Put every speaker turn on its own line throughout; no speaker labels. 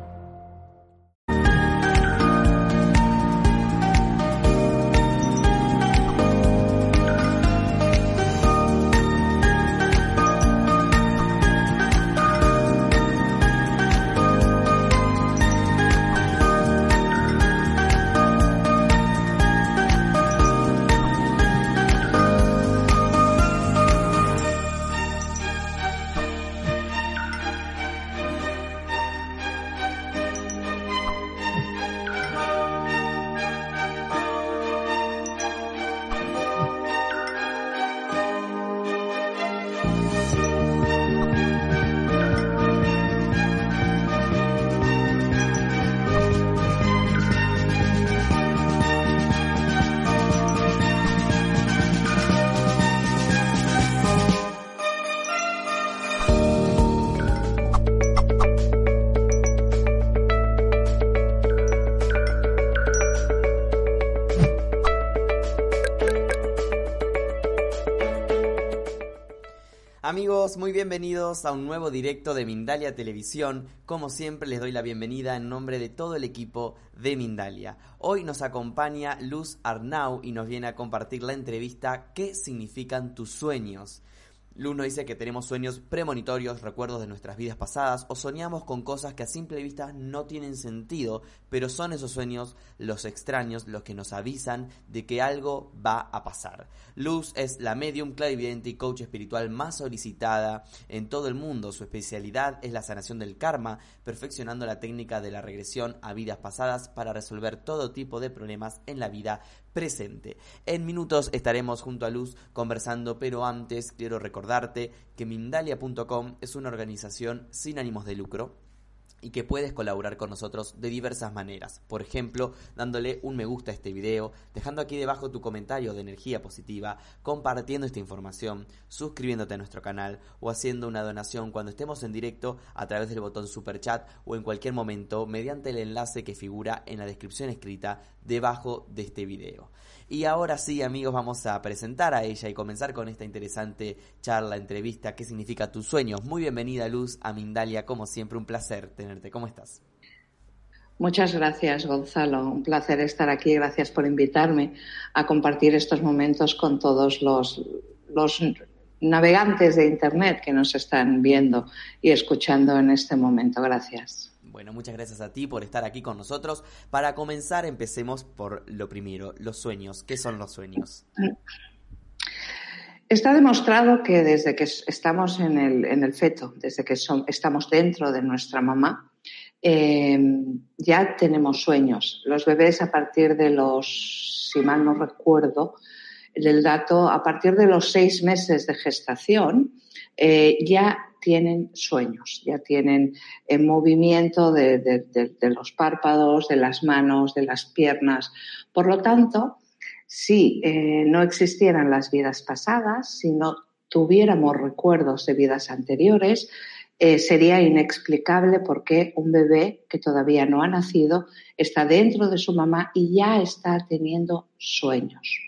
Amigos, directo de Mindalia Televisión. Como siempre les doy la bienvenida en nombre de todo el equipo de Mindalia. Hoy nos acompaña Luz Arnau y nos viene a compartir la entrevista ¿Qué significan tus sueños? Luz nos dice que tenemos sueños premonitorios, recuerdos de nuestras vidas pasadas, o soñamos con cosas que a simple vista no tienen sentido, pero son esos sueños los extraños los que nos avisan de que algo va a pasar. Luz es la medium, clarividente y coach espiritual más solicitada en todo el mundo. Su especialidad es la sanación del karma, perfeccionando la técnica de la regresión a vidas pasadas para resolver todo tipo de problemas en la vida presente. En minutos estaremos junto a Luz conversando, pero antes quiero recordarte que Mindalia.com es una organización sin ánimos de lucro y que puedes colaborar con nosotros de diversas maneras. Por ejemplo, dándole un me gusta a este video, dejando aquí debajo tu comentario de energía positiva, compartiendo esta información, suscribiéndote a nuestro canal o haciendo una donación cuando estemos en directo a través del botón super chat o en cualquier momento mediante el enlace que figura en la descripción escrita debajo de este video. Y ahora sí, amigos, vamos a presentar a ella y comenzar con esta interesante charla, entrevista, ¿qué significa tus sueños? Muy bienvenida, Luz, a Mindalia, como siempre, un placer tenerte. ¿Cómo estás?
Muchas gracias, Gonzalo. Un placer estar aquí. Gracias por invitarme a compartir estos momentos con todos los, los navegantes de Internet que nos están viendo y escuchando en este momento. Gracias.
Bueno, muchas gracias a ti por estar aquí con nosotros. Para comenzar, empecemos por lo primero, los sueños. ¿Qué son los sueños?
Está demostrado que desde que estamos en el, feto, desde que estamos dentro de nuestra mamá, em, ya tenemos sueños. Los bebés a partir de los, si mal no recuerdo, el dato, a partir de los seis meses de gestación, eh, ya tienen sueños, ya tienen el movimiento de, los párpados, de las manos, de las piernas. Por lo tanto, si eh, no existieran las vidas pasadas, si no tuviéramos recuerdos de vidas anteriores, eh, sería inexplicable por qué un bebé que todavía no ha nacido está dentro de su mamá y ya está teniendo sueños.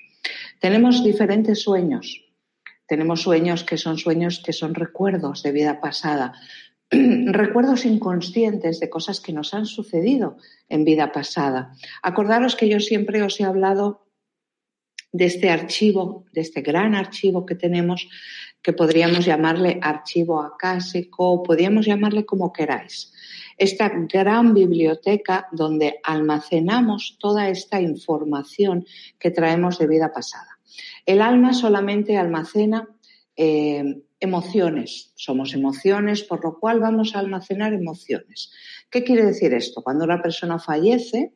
Tenemos diferentes sueños. Tenemos sueños que son sueños que son recuerdos de vida pasada, recuerdos inconscientes de cosas que nos han sucedido en vida pasada. Acordaros que yo siempre os he hablado de este archivo, de este gran archivo que tenemos, que podríamos llamarle archivo acásico, podríamos llamarle como queráis. Esta gran biblioteca donde almacenamos toda esta información que traemos de vida pasada. El alma solamente almacena eh, emociones. Somos emociones, por lo cual vamos a almacenar emociones. ¿Qué quiere decir esto? Cuando una persona fallece,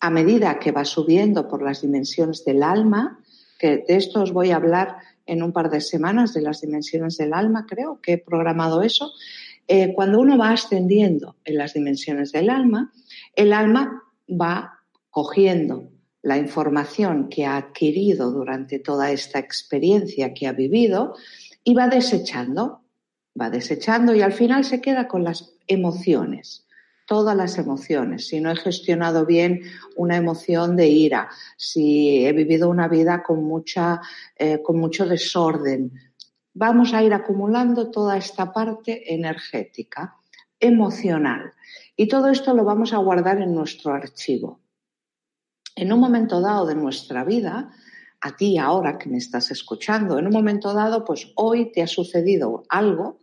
a medida que va subiendo por las dimensiones del alma, que de esto os voy a hablar en un par de semanas, de las dimensiones del alma, creo que he programado eso, eh, cuando uno va ascendiendo en las dimensiones del alma, El alma va cogiendo la información que ha adquirido durante toda esta experiencia que ha vivido y va desechando, va desechando y al final se queda con las emociones, todas las emociones. Si no he gestionado bien una emoción de ira, si he vivido una vida con, mucha, eh, con mucho desorden, vamos a ir acumulando toda esta parte energética, emocional. Y todo esto lo vamos a guardar en nuestro archivo en un momento dado de nuestra vida, a ti ahora que me estás escuchando, en un momento dado, pues hoy te ha sucedido algo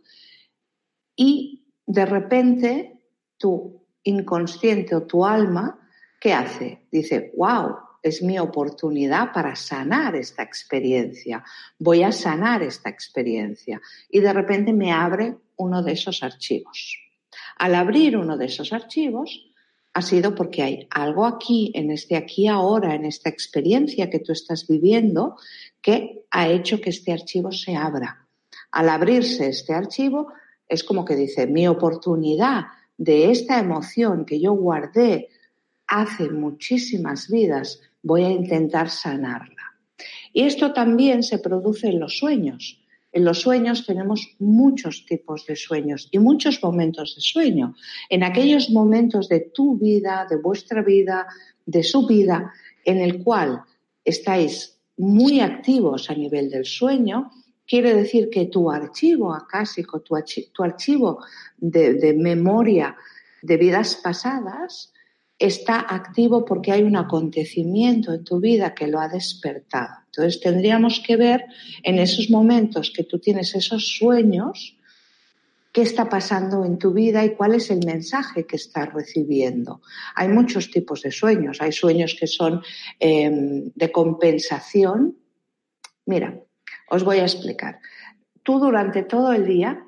y de repente tu inconsciente o tu alma, ¿qué hace? Dice, wow, es mi oportunidad para sanar esta experiencia, voy a sanar esta experiencia. Y de repente me abre uno de esos archivos. Al abrir uno de esos archivos, ha sido porque hay algo aquí, en este aquí ahora, en esta experiencia que tú estás viviendo, que ha hecho que este archivo se abra. Al abrirse este archivo, es como que dice, mi oportunidad de esta emoción que yo guardé hace muchísimas vidas, voy a intentar sanarla. Y esto también se produce en los sueños. En los sueños tenemos muchos tipos de sueños y muchos momentos de sueño. En aquellos momentos de tu vida, de vuestra vida, de su vida, en el cual estáis muy activos a nivel del sueño, quiere decir que tu archivo acásico, tu, archivo de, de memoria de vidas pasadas, está activo porque hay un acontecimiento en tu vida que lo ha despertado. Entonces tendríamos que ver en esos momentos que tú tienes esos sueños, qué está pasando en tu vida y cuál es el mensaje que estás recibiendo. Hay muchos tipos de sueños. Hay sueños que son em, de compensación. Mira, os voy a explicar. Tú durante todo el día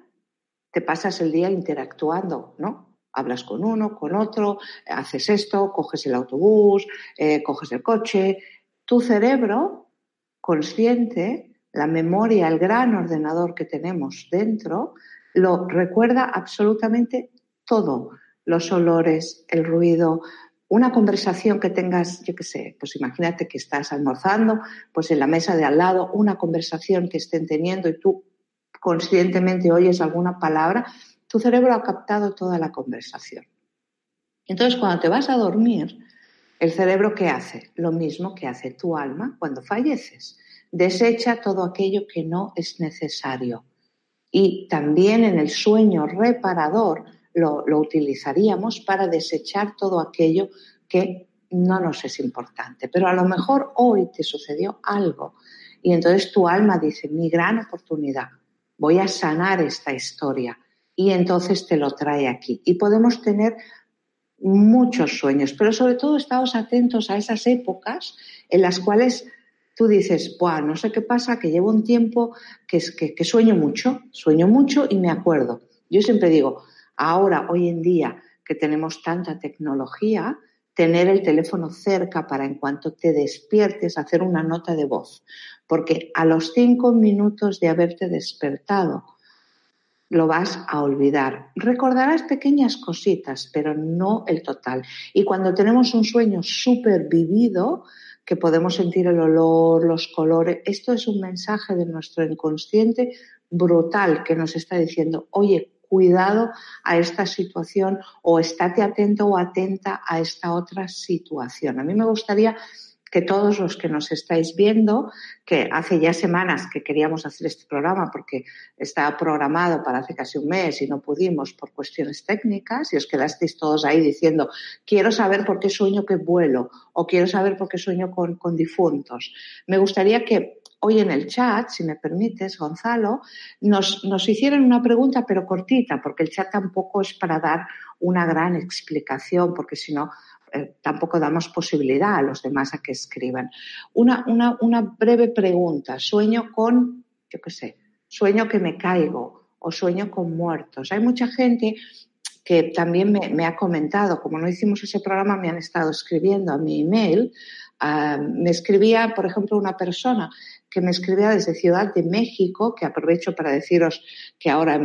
te pasas el día interactuando, ¿no? Hablas con uno, con otro, haces esto, coges el autobús, eh, coges el coche. Tu cerebro consciente, la memoria, el gran ordenador que tenemos dentro, lo recuerda absolutamente todo. Los olores, el ruido, una conversación que tengas, yo qué sé, pues imagínate que estás almorzando, pues en la mesa de al lado, una conversación que estén teniendo y tú conscientemente oyes alguna palabra, tu cerebro ha captado toda la conversación. Entonces, cuando te vas a dormir, el cerebro ¿qué hace? Lo mismo que hace tu alma cuando falleces. Desecha todo aquello que no es necesario. Y también en el sueño reparador lo, lo utilizaríamos para desechar todo aquello que no nos es importante. Pero a lo mejor hoy te sucedió algo y entonces tu alma dice, mi gran oportunidad, voy a sanar esta historia y entonces te lo trae aquí. Y podemos tener muchos sueños, pero sobre todo estamos atentos a esas épocas en las cuales tú dices, Buah, no sé qué pasa, que llevo un tiempo que, que, que sueño mucho, sueño mucho y me acuerdo. Yo siempre digo, ahora, hoy en día, que tenemos tanta tecnología, tener el teléfono cerca para en cuanto te despiertes hacer una nota de voz, porque a los cinco minutos de haberte despertado lo vas a olvidar. Recordarás pequeñas cositas, pero no el total. Y cuando tenemos un sueño súper vivido, que podemos sentir el olor, los colores, esto es un mensaje de nuestro inconsciente brutal que nos está diciendo, oye, cuidado a esta situación o estate atento o atenta a esta otra situación. A mí me gustaría que todos los que nos estáis viendo, que hace ya semanas que queríamos hacer este programa porque estaba programado para hace casi un mes y no pudimos por cuestiones técnicas y os quedasteis todos ahí diciendo, quiero saber por qué sueño que vuelo o quiero saber por qué sueño con, con difuntos. Me gustaría que hoy en el chat, si me permites, Gonzalo, nos, nos hicieran una pregunta, pero cortita, porque el chat tampoco es para dar una gran explicación, porque si no, eh, tampoco damos posibilidad a los demás a que escriban. Una, una, una breve pregunta. Sueño con, yo qué sé, sueño que me caigo o sueño con muertos. Hay mucha gente que también me, ha comentado, como no hicimos ese programa, me han estado escribiendo a mi email. Ah, me escribía, por ejemplo, una persona que me escribía desde Ciudad de México, que aprovecho para deciros que ahora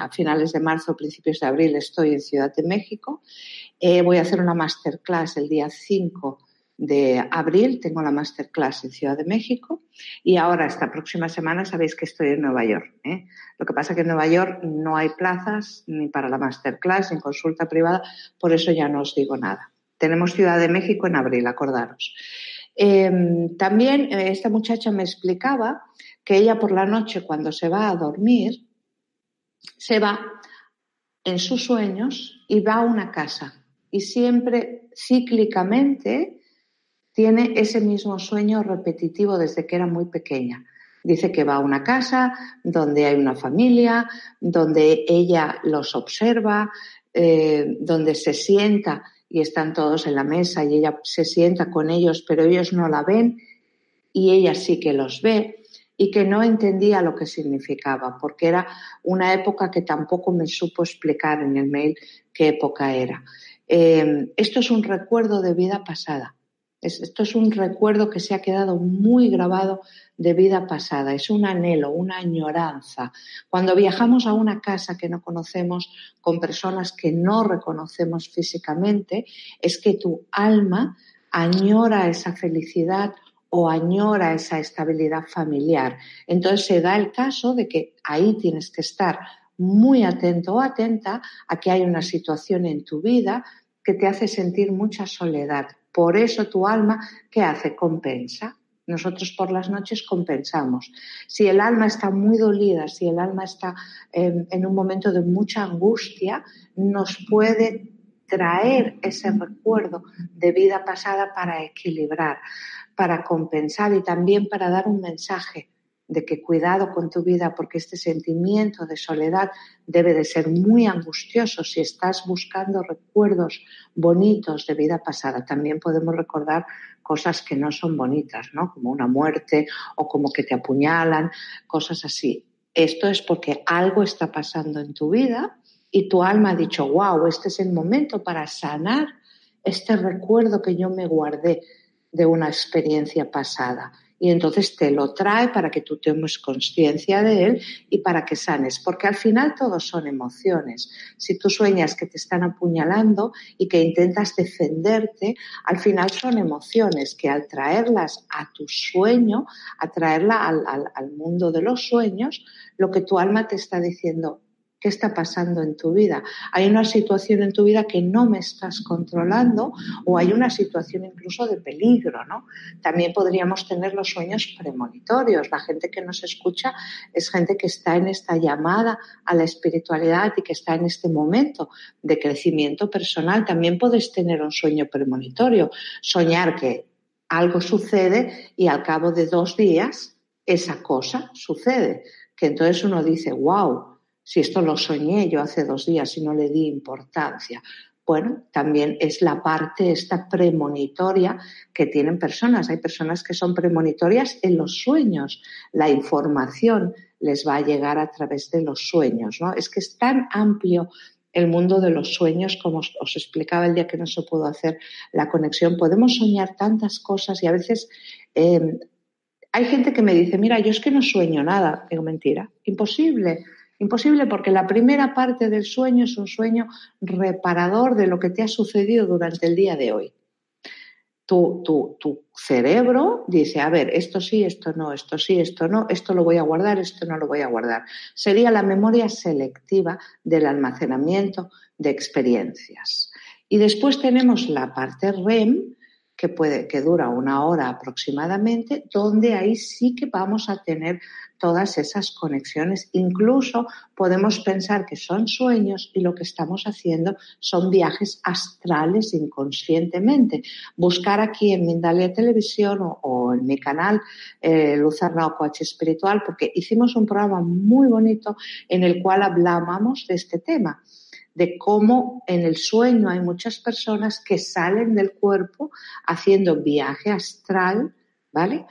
a finales de marzo, principios de abril, estoy en Ciudad de México. Eh, voy a hacer una masterclass el día 5 de abril, tengo la masterclass en Ciudad de México y ahora esta próxima semana sabéis que estoy en Nueva York. ¿eh? Lo que pasa que en Nueva York no hay plazas ni para la masterclass, ni consulta privada, por eso ya no os digo nada. Tenemos Ciudad de México en abril, acordaros. Em, también eh, esta muchacha me explicaba que ella por la noche cuando se va a dormir, se va en sus sueños y va a una casa. Y siempre cíclicamente tiene ese mismo sueño repetitivo desde que era muy pequeña. Dice que va a una casa donde hay una familia, donde ella los observa, eh, donde se sienta y están todos en la mesa y ella se sienta con ellos, pero ellos no la ven y ella sí que los ve y que no entendía lo que significaba, porque era una época que tampoco me supo explicar en el mail qué época era. Eh, esto es un recuerdo de vida pasada. Esto es un recuerdo que se ha quedado muy grabado de vida pasada, es un anhelo, una añoranza. Cuando viajamos a una casa que no conocemos, con personas que no reconocemos físicamente, es que tu alma añora esa felicidad o añora esa estabilidad familiar. Entonces se da el caso de que ahí tienes que estar muy atento o atenta a que hay una situación en tu vida que te hace sentir mucha soledad. Por eso tu alma, ¿qué hace? Compensa nosotros por las noches compensamos. Si el alma está muy dolida, si el alma está en, un momento de mucha angustia, nos puede traer ese recuerdo de vida pasada para equilibrar, para compensar y también para dar un mensaje de que cuidado con tu vida porque este sentimiento de soledad debe de ser muy angustioso si estás buscando recuerdos bonitos de vida pasada. También podemos recordar cosas que no son bonitas, ¿no? Como una muerte o como que te apuñalan, cosas así. Esto es porque algo está pasando en tu vida y tu alma ha dicho, wow, este es el momento para sanar este recuerdo que yo me guardé de una experiencia pasada y entonces te lo trae para que tú tomes conciencia de él y para que sanes, porque al final todos son emociones. Si tú sueñas que te están apuñalando y que intentas defenderte, al final son emociones que al traerlas a tu sueño, a traerla al, al mundo de los sueños, lo que tu alma te está diciendo, ¿Qué está pasando en tu vida? Hay una situación en tu vida que no me estás controlando o hay una situación incluso de peligro, ¿no? También podríamos tener los sueños premonitorios. La gente que nos escucha es gente que está en esta llamada a la espiritualidad y que está en este momento de crecimiento personal. También puedes tener un sueño premonitorio, soñar que algo sucede y al cabo de dos días esa cosa sucede. Que entonces uno dice, wow, si esto lo soñé yo hace dos días y no le di importancia. Bueno, también es la parte esta premonitoria que tienen personas. Hay personas que son premonitorias en los sueños. La información les va a llegar a través de los sueños, ¿no? Es que es tan amplio el mundo de los sueños, como os, explicaba el día que no se pudo hacer la conexión. Podemos soñar tantas cosas y a veces eh, hay gente que me dice, mira, yo es que no sueño nada. Digo, mentira, imposible. Imposible porque la primera parte del sueño es un sueño reparador de lo que te ha sucedido durante el día de hoy. Tu, tu, cerebro dice, a ver, esto sí, esto no, esto sí, esto no, esto lo voy a guardar, esto no lo voy a guardar. Sería la memoria selectiva del almacenamiento de experiencias. Y después tenemos la parte REM, que, puede, que dura una hora aproximadamente, donde ahí sí que vamos a tener todas esas conexiones. Incluso podemos pensar que son sueños y lo que estamos haciendo son viajes astrales inconscientemente. Buscar aquí en Mindalia Televisión o, en mi canal eh, Luz Arnau Coach Espiritual, porque hicimos un programa muy bonito en el cual hablábamos de este tema de cómo en el sueño hay muchas personas que salen del cuerpo haciendo viaje astral, ¿vale?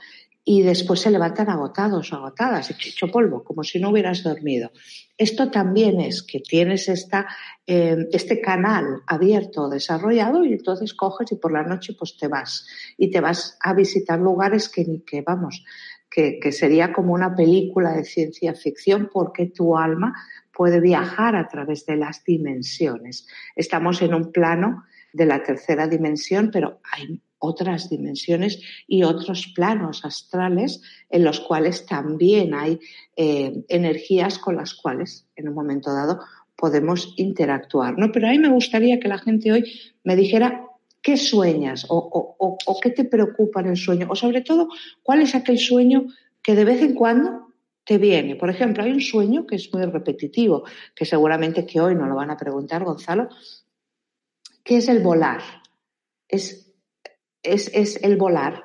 y después se levantan agotados o agotadas, hecho polvo, como si no hubieras dormido. Esto también es que tienes esta, eh, este canal abierto, desarrollado, y entonces coges y por la noche pues te vas. Y te vas a visitar lugares que, que vamos, que, que sería como una película de ciencia ficción porque tu alma puede viajar a través de las dimensiones. Estamos en un plano de la tercera dimensión, pero hay otras dimensiones y otros planos astrales en los cuales también hay eh, energías con las cuales en un momento dado podemos interactuar. ¿no? Pero a mí me gustaría que la gente hoy me dijera qué sueñas o, o qué te preocupa en el sueño o sobre todo cuál es aquel sueño que de vez en cuando te viene. Por ejemplo, hay un sueño que es muy repetitivo, que seguramente que hoy nos lo van a preguntar, Gonzalo, que es el volar. Es es, el volar.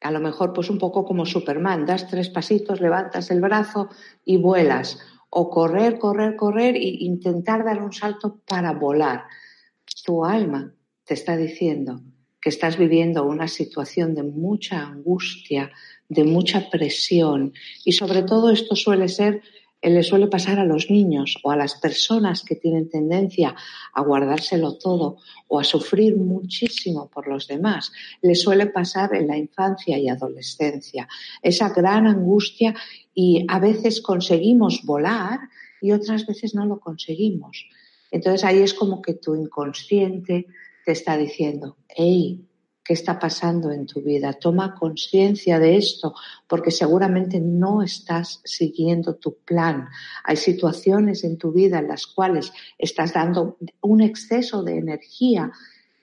A lo mejor, pues un poco como Superman, das tres pasitos, levantas el brazo y vuelas. O correr, correr, correr e intentar dar un salto para volar. Tu alma te está diciendo que estás viviendo una situación de mucha angustia, de mucha presión y sobre todo esto suele ser le suele pasar a los niños o a las personas que tienen tendencia a guardárselo todo o a sufrir muchísimo por los demás. Le suele pasar en la infancia y adolescencia. Esa gran angustia y a veces conseguimos volar y otras veces no lo conseguimos. Entonces ahí es como que tu inconsciente te está diciendo, hey, qué está pasando en tu vida. Toma conciencia de esto porque seguramente no estás siguiendo tu plan. Hay situaciones en tu vida en las cuales estás dando un exceso de energía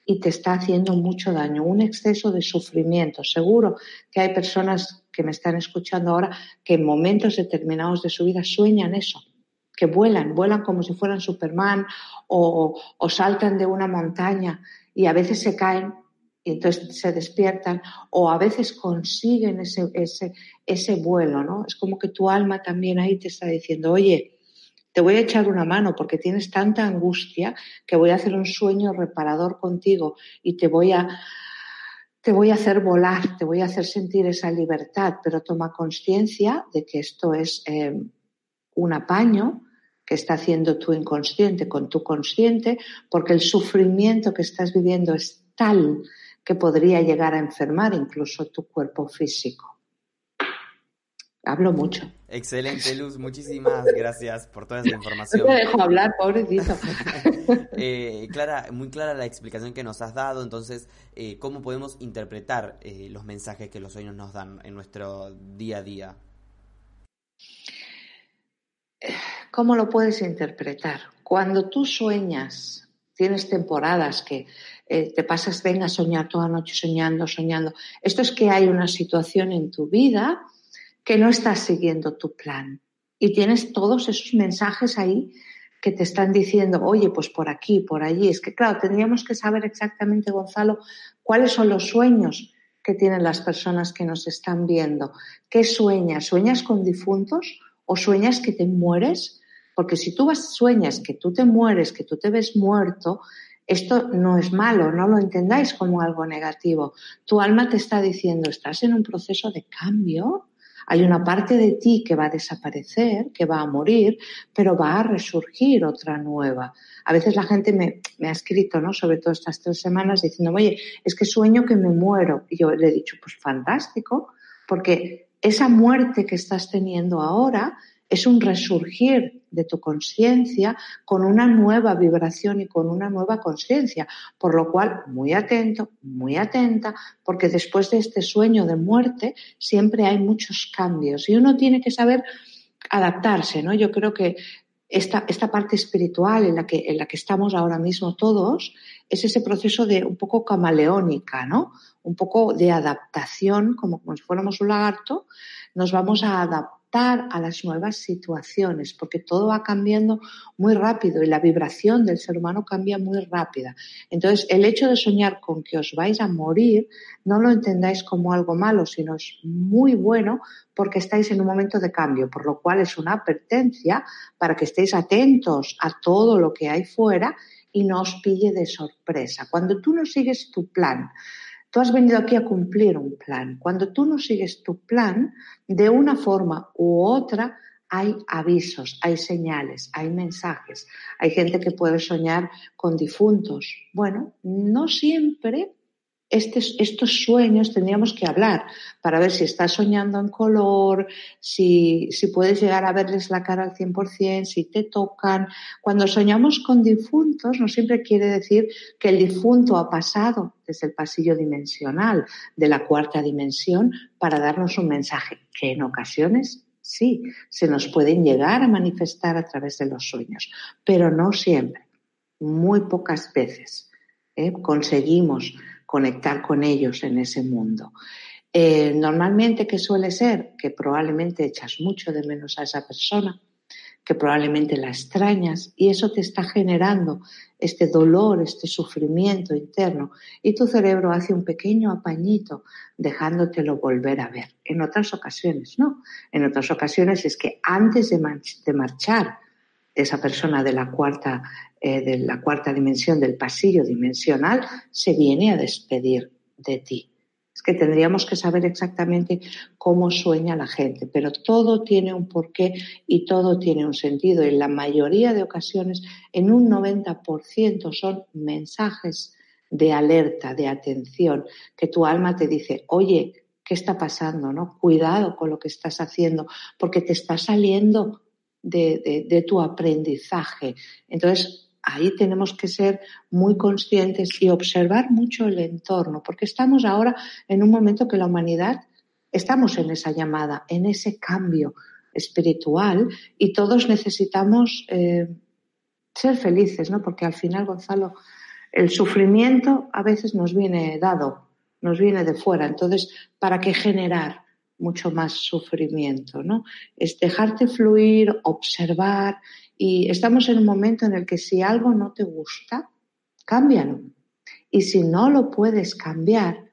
y te está haciendo mucho daño, un exceso de sufrimiento. Seguro que hay personas que me están escuchando ahora que en momentos determinados de su vida sueñan eso, que vuelan, vuelan como si fueran Superman o, o saltan de una montaña y a veces se caen y entonces se despiertan o a veces consiguen ese, ese, ese vuelo, ¿no? Es como que tu alma también ahí te está diciendo, oye, te voy a echar una mano porque tienes tanta angustia que voy a hacer un sueño reparador contigo y te voy a, te voy a hacer volar, te voy a hacer sentir esa libertad, pero toma conciencia de que esto es eh, un apaño que está haciendo tu inconsciente con tu consciente, porque el sufrimiento que estás viviendo es tal que podría llegar a enfermar incluso tu cuerpo físico. Hablo mucho.
Excelente, Luz. Muchísimas gracias por toda esa información.
No te dejo hablar, pobrecito.
eh, clara, muy clara la explicación que nos has dado. Entonces, eh, ¿cómo podemos interpretar eh, los mensajes que los sueños nos dan en nuestro día a día?
¿Cómo lo puedes interpretar? Cuando tú sueñas, tienes temporadas que eh, te pasas, venga soñar toda noche soñando, soñando. Esto es que hay una situación en tu vida que no estás siguiendo tu plan y tienes todos esos mensajes ahí que te están diciendo, oye, pues por aquí, por allí. Es que, claro, tendríamos que saber exactamente, Gonzalo, cuáles son los sueños que tienen las personas que nos están viendo. ¿Qué sueñas? ¿Sueñas con difuntos o sueñas que te mueres? Porque si tú sueñas que tú te mueres, que tú te ves muerto, esto no es malo, no lo entendáis como algo negativo. Tu alma te está diciendo, estás en un proceso de cambio, hay una parte de ti que va a desaparecer, que va a morir, pero va a resurgir otra nueva. A veces la gente me, ha escrito, ¿no? Sobre todo estas tres semanas, diciendo, oye, es que sueño que me muero. Y yo le he dicho, pues fantástico, porque esa muerte que estás teniendo ahora es un resurgir de tu conciencia con una nueva vibración y con una nueva conciencia. Por lo cual, muy atento, muy atenta, porque después de este sueño de muerte siempre hay muchos cambios y uno tiene que saber adaptarse, ¿no? Yo creo que esta, esta parte espiritual en la, que, en la que estamos ahora mismo todos es ese proceso de un poco camaleónica, ¿no? Un poco de adaptación, como, como si fuéramos un lagarto, nos vamos a adaptar a las nuevas situaciones, porque todo va cambiando muy rápido y la vibración del ser humano cambia muy rápida. Entonces, el hecho de soñar con que os vais a morir, no lo entendáis como algo malo, sino es muy bueno porque estáis en un momento de cambio, por lo cual es una advertencia para que estéis atentos a todo lo que hay fuera y no os pille de sorpresa. Cuando tú no sigues tu plan, Tú has venido aquí a cumplir un plan. Cuando tú no sigues tu plan, de una forma u otra, hay avisos, hay señales, hay mensajes. Hay gente que puede soñar con difuntos. Bueno, no siempre estos sueños tendríamos que hablar para ver si estás soñando en color, si, si puedes llegar a verles la cara al 100%, si te tocan. Cuando soñamos con difuntos, no siempre quiere decir que el difunto ha pasado desde el pasillo dimensional de la cuarta dimensión para darnos un mensaje, que en ocasiones sí, se nos pueden llegar a manifestar a través de los sueños, pero no siempre, muy pocas veces. ¿eh? Conseguimos conectar con ellos en ese mundo. Eh, normalmente, ¿qué suele ser? Que probablemente echas mucho de menos a esa persona, que probablemente la extrañas y eso te está generando este dolor, este sufrimiento interno y tu cerebro hace un pequeño apañito dejándotelo volver a ver. En otras ocasiones no. En otras ocasiones es que antes de, de marchar esa persona de la cuarta eh, de la cuarta dimensión, del pasillo dimensional, se viene a despedir de ti. Es que tendríamos que saber exactamente cómo sueña la gente, pero todo tiene un porqué y todo tiene un sentido. En la mayoría de ocasiones, en un 90% son mensajes de alerta, de atención, que tu alma te dice, oye, ¿qué está pasando? ¿No? Cuidado con lo que estás haciendo, porque te está saliendo de, de tu aprendizaje. Entonces, ahí tenemos que ser muy conscientes y observar mucho el entorno, porque estamos ahora en un momento que la humanidad estamos en esa llamada, en ese cambio espiritual y todos necesitamos eh, ser felices, ¿no? Porque al final, Gonzalo, el sufrimiento a veces nos viene dado, nos viene de fuera. Entonces, ¿para qué generar mucho más sufrimiento, ¿no? Es dejarte fluir, observar y estamos en un momento en el que si algo no te gusta, cámbialo. Y si no lo puedes cambiar,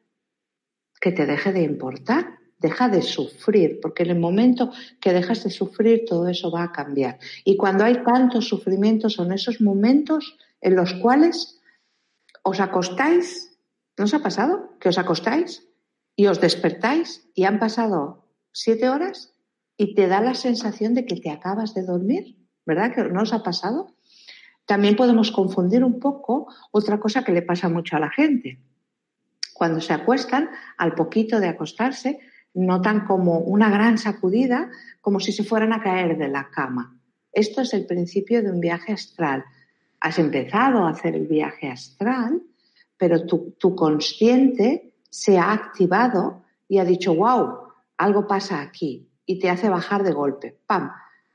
que te deje de importar, deja de sufrir, porque en el momento que dejas de sufrir, todo eso va a cambiar. Y cuando hay tantos sufrimientos, son esos momentos en los cuales os acostáis, ¿no os ha pasado? Que os acostáis y os despertáis y han pasado siete horas y te da la sensación de que te acabas de dormir. ¿verdad? Que no os ha pasado. También podemos confundir un poco otra cosa que le pasa mucho a la gente. Cuando se acuestan, al poquito de acostarse, notan como una gran sacudida, como si se fueran a caer de la cama. Esto es el principio de un viaje astral. Has empezado a hacer el viaje astral, pero tu, tu consciente se ha activado y ha dicho, wow, algo pasa aquí, y te hace bajar de golpe. ¡Pam!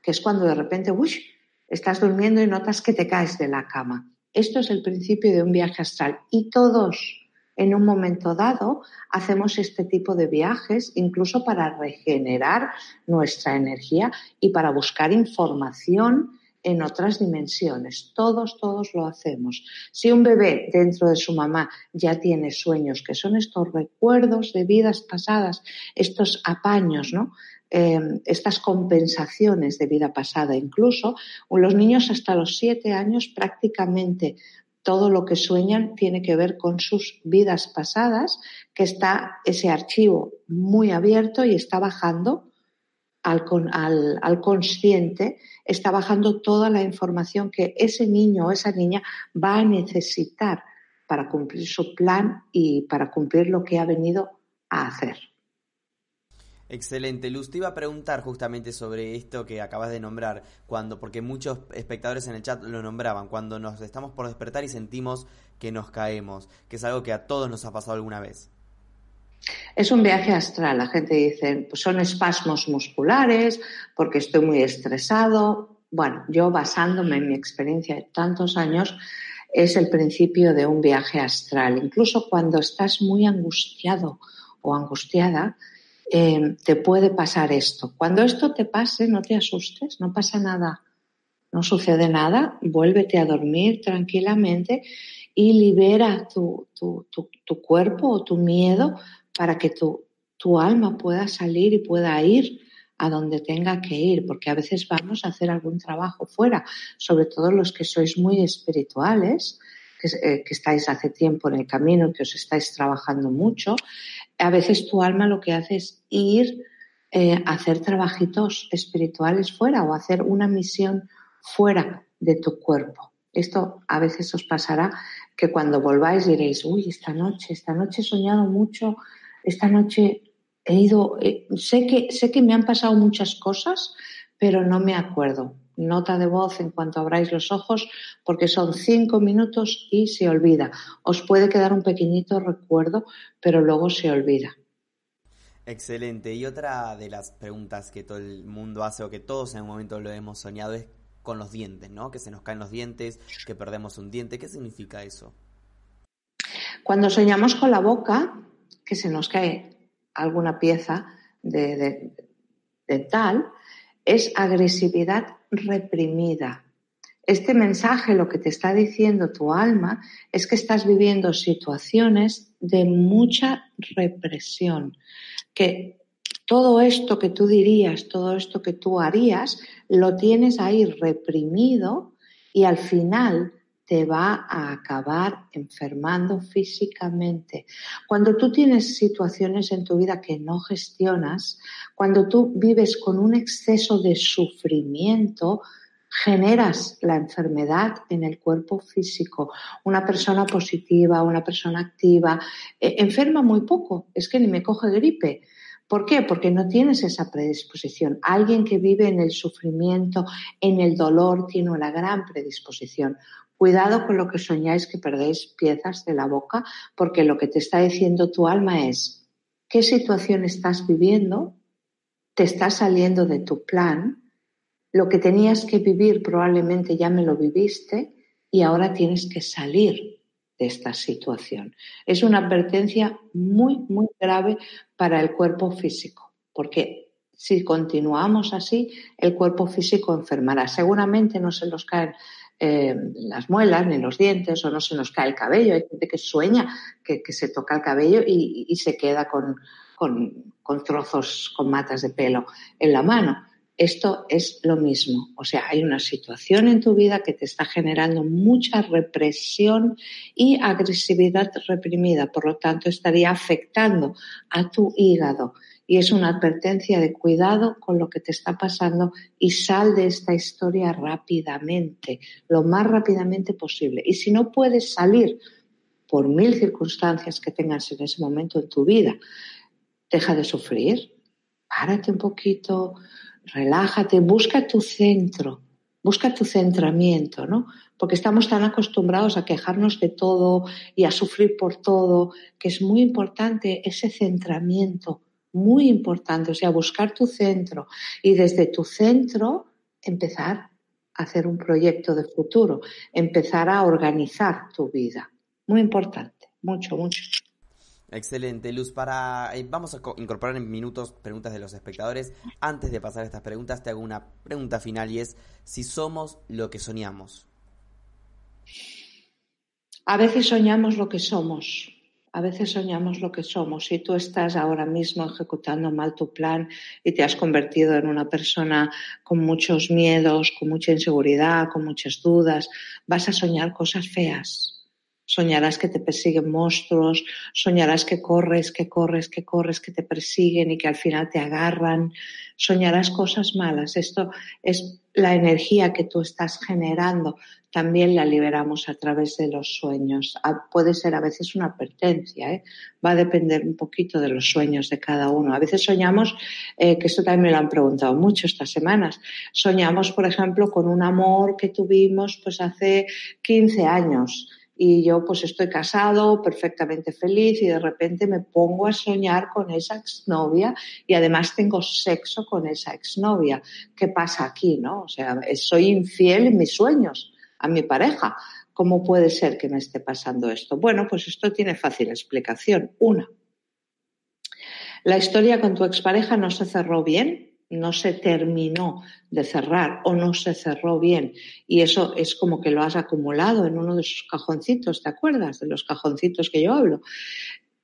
que es cuando de repente, uy, estás durmiendo y notas que te caes de la cama. Esto es el principio de un viaje astral y todos en un momento dado hacemos este tipo de viajes incluso para regenerar nuestra energía y para buscar información en otras dimensiones. Todos, todos lo hacemos. Si un bebé dentro de su mamá ya tiene sueños, que son estos recuerdos de vidas pasadas, estos apaños, ¿no? Em, estas compensaciones de vida pasada. Incluso los niños hasta los siete años prácticamente todo lo que sueñan tiene que ver con sus vidas pasadas, que está ese archivo muy abierto y está bajando al, al, al, consciente, está bajando toda la información que ese niño o esa niña va a necesitar para cumplir su plan y para cumplir lo que ha venido a hacer.
Excelente, Luz. Te iba a preguntar justamente sobre esto que acabas de nombrar, cuando, porque muchos espectadores en el chat lo nombraban, cuando nos estamos por despertar y sentimos que nos caemos, que es algo que a todos nos ha pasado alguna vez.
Es un viaje astral. La gente dice, pues son espasmos musculares, porque estoy muy estresado. Bueno, yo basándome en mi experiencia de tantos años, es el principio de un viaje astral. Incluso cuando estás muy angustiado o angustiada, Em, te puede pasar esto. Cuando esto te pase, no te asustes, no pasa nada, no sucede nada, vuélvete a dormir tranquilamente y libera tu, cuerpo o tu miedo para que tu, tu alma pueda salir y pueda ir a donde tenga que ir, porque a veces vamos a hacer algún trabajo fuera, sobre todo los que sois muy espirituales, que, estáis hace tiempo en el camino, que os estáis trabajando mucho, a veces tu alma lo que hace es ir eh, a hacer trabajitos espirituales fuera o hacer una misión fuera de tu cuerpo. Esto a veces os pasará que cuando volváis diréis, uy, esta noche, esta noche he soñado mucho, esta noche he ido, eh, sé, que, sé que me han pasado muchas cosas, pero no me acuerdo. Nota de voz en cuanto abráis los ojos, porque son cinco minutos y se olvida. Os puede quedar un pequeñito recuerdo, pero luego se olvida.
Excelente. Y otra de las preguntas que todo el mundo hace o que todos en un momento lo hemos soñado es con los dientes, ¿no? Que se nos caen los dientes, que perdemos un diente. ¿Qué significa eso?
Cuando soñamos con la boca, que se nos cae alguna pieza de, dental, es agresividad reprimida. Este mensaje lo que te está diciendo tu alma es que estás viviendo situaciones de mucha represión, que todo esto que tú dirías, todo esto que tú harías, lo tienes ahí reprimido y al final te va a acabar enfermando físicamente. Cuando tú tienes situaciones en tu vida que no gestionas, cuando tú vives con un exceso de sufrimiento, generas la enfermedad en el cuerpo físico. Una persona positiva, una persona activa, eh, enferma muy poco, es que ni me coge gripe. ¿Por qué? Porque no tienes esa predisposición. Alguien que vive en el sufrimiento, en el dolor, tiene una gran predisposición. Cuidado con lo que soñáis que perdéis piezas de la boca, porque lo que te está diciendo tu alma es qué situación estás viviendo, te está saliendo de tu plan, lo que tenías que vivir probablemente ya me lo viviste y ahora tienes que salir de esta situación. Es una advertencia muy, muy grave para el cuerpo físico, porque si continuamos así, el cuerpo físico enfermará. Seguramente no se nos caen las muelas ni los dientes o no se nos cae el cabello. Hay gente que sueña que, se toca el cabello y, se queda con, con trozos, con matas de pelo en la mano. Esto es lo mismo. O sea, hay una situación en tu vida que te está generando mucha represión y agresividad reprimida. Por lo tanto, estaría afectando a tu hígado. Y es una advertencia de cuidado con lo que te está pasando y sal de esta historia rápidamente, lo más rápidamente posible. Y si no puedes salir por mil circunstancias que tengas en ese momento en tu vida, deja de sufrir, párate un poquito, relájate, busca tu centro, busca tu centramiento, ¿no? Porque estamos tan acostumbrados a quejarnos de todo y a sufrir por todo, que es muy importante ese centramiento, muy importante, o sea, buscar tu centro y desde tu centro empezar a hacer un proyecto de futuro, empezar a organizar tu vida. Muy importante, mucho, mucho.
Excelente, Luz. Para eh, vamos a incorporar en minutos preguntas de los espectadores. Antes de pasar a estas preguntas, te hago una pregunta final y es si somos lo que soñamos.
A veces soñamos lo que somos. A veces soñamos lo que somos. Si tú estás ahora mismo ejecutando mal tu plan y te has convertido en una persona con muchos miedos, con mucha inseguridad, con muchas dudas, vas a soñar cosas feas Soñarás que te persiguen monstruos, soñarás que corres, que corres, que corres, que te persiguen y que al final te agarran. Soñarás cosas malas. Esto es la energía que tú estás generando. También la liberamos a través de los sueños. Ah, puede ser a veces una advertencia, ¿eh? va a depender un poquito de los sueños de cada uno. A veces soñamos, eh, que esto también me lo han preguntado mucho estas semanas, soñamos, por ejemplo, con un amor que tuvimos pues hace 15 años y yo pues estoy casado, perfectamente feliz y de repente me pongo a soñar con esa exnovia y además tengo sexo con esa exnovia. ¿Qué pasa aquí, no? O sea, soy infiel en mis sueños a mi pareja. ¿Cómo puede ser que me esté pasando esto? Bueno, pues esto tiene fácil explicación. Una, la historia con tu expareja no se cerró bien no se terminó de cerrar o no se cerró bien y eso es como que lo has acumulado en uno de esos cajoncitos, ¿te acuerdas de los cajoncitos que yo hablo?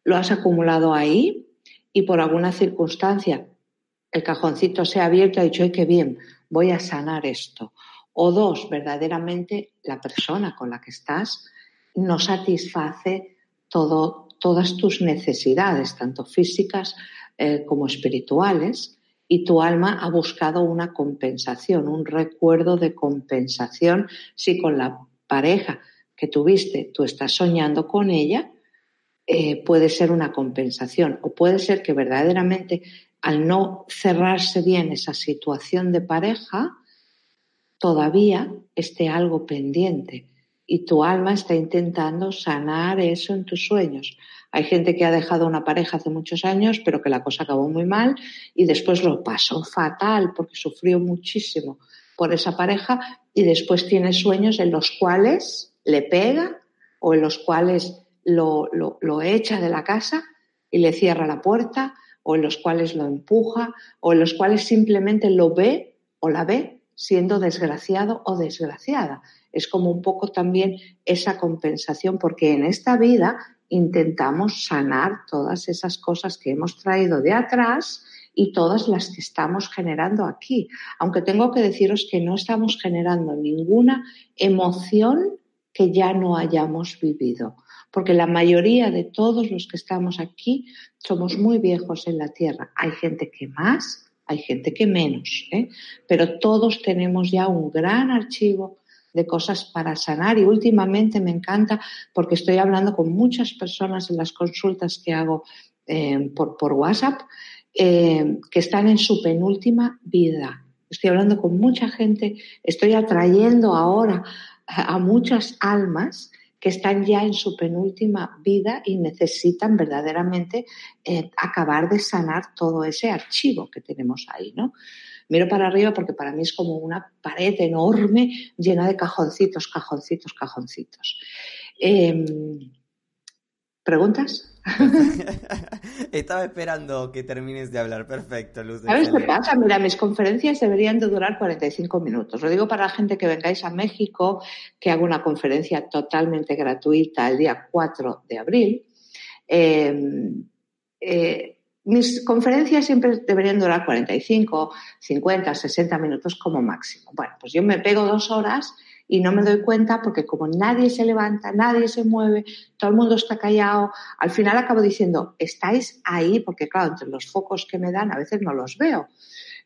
Lo has acumulado ahí y por alguna circunstancia el cajoncito se ha abierto y ha dicho, ¡ay, qué bien! Voy a sanar esto. O dos, verdaderamente la persona con la que estás no satisface todas tus necesidades, tanto físicas eh, como espirituales, y tu alma ha buscado una compensación, un recuerdo de compensación. Si con la pareja que tuviste tú estás soñando con ella, eh, puede ser una compensación o puede ser que verdaderamente al no cerrarse bien esa situación de pareja, todavía esté algo pendiente y tu alma está intentando sanar eso en tus sueños. Hay gente que ha dejado una pareja hace muchos años, pero que la cosa acabó muy mal y después lo pasó fatal porque sufrió muchísimo por esa pareja y después tiene sueños en los cuales le pega o en los cuales lo, lo echa de la casa y le cierra la puerta o en los cuales lo empuja o en los cuales simplemente lo ve o la ve siendo desgraciado o desgraciada es como un poco también esa compensación, porque en esta vida intentamos sanar todas esas cosas que hemos traído de atrás y todas las que estamos generando aquí. Aunque tengo que deciros que no estamos generando ninguna emoción que ya no hayamos vivido, porque la mayoría de todos los que estamos aquí somos muy viejos en la Tierra. Hay gente que más, hay gente que menos, ¿eh? pero todos tenemos ya un gran archivo de cosas para sanar y últimamente me encanta porque estoy hablando con muchas personas en las consultas que hago eh, por, WhatsApp eh, que están en su penúltima vida. Estoy hablando con mucha gente, estoy atrayendo ahora a, muchas almas que están ya en su penúltima vida y necesitan verdaderamente eh, acabar de sanar todo ese archivo que tenemos ahí, ¿no? Miro para arriba porque para mí es como una pared enorme llena de cajoncitos, cajoncitos, cajoncitos. Em, ¿Preguntas?
Estaba esperando que termines de hablar. Perfecto, Luz.
¿Sabes qué pasa? Mira, mis conferencias deberían de durar 45 minutos. Lo digo para la gente que vengáis a México, que hago una conferencia totalmente gratuita el día 4 de abril. Em, eh, mis conferencias siempre deberían durar 45, 50, 60 minutos como máximo. Bueno, pues yo me pego dos horas y no me doy cuenta porque como nadie se levanta, nadie se mueve, todo el mundo está callado, al final acabo diciendo, estáis ahí, porque claro, entre los focos que me dan a veces no los veo.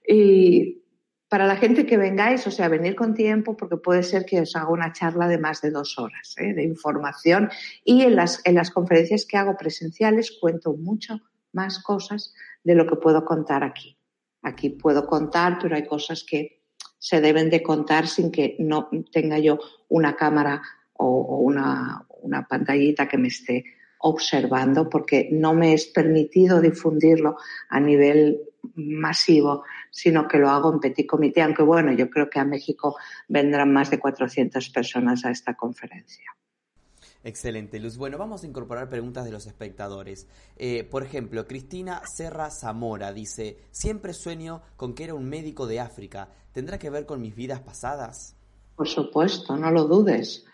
Y para la gente que vengáis, o sea, venir con tiempo, porque puede ser que os haga una charla de más de dos horas ¿eh? de información. Y en las, en las conferencias que hago presenciales cuento mucho más cosas de lo que puedo contar aquí. Aquí puedo contar, pero hay cosas que se deben de contar sin que no tenga yo una cámara o, una, una pantallita que me esté observando porque no me es permitido difundirlo a nivel masivo, sino que lo hago en petit comité, aunque bueno, yo creo que a México vendrán más de 400 personas a esta conferencia.
Excelente, Luz. Bueno, vamos a incorporar preguntas de los espectadores. Eh, por ejemplo, Cristina Serra Zamora dice, siempre sueño con que era un médico de África. ¿Tendrá que ver con mis vidas pasadas?
Por supuesto, no lo dudes.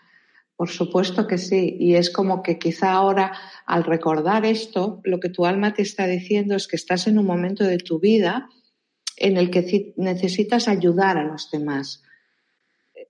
Por supuesto que sí. Y es como que quizá ahora, al recordar esto, lo que tu alma te está diciendo es que estás en un momento de tu vida en el que necesitas ayudar a los demás.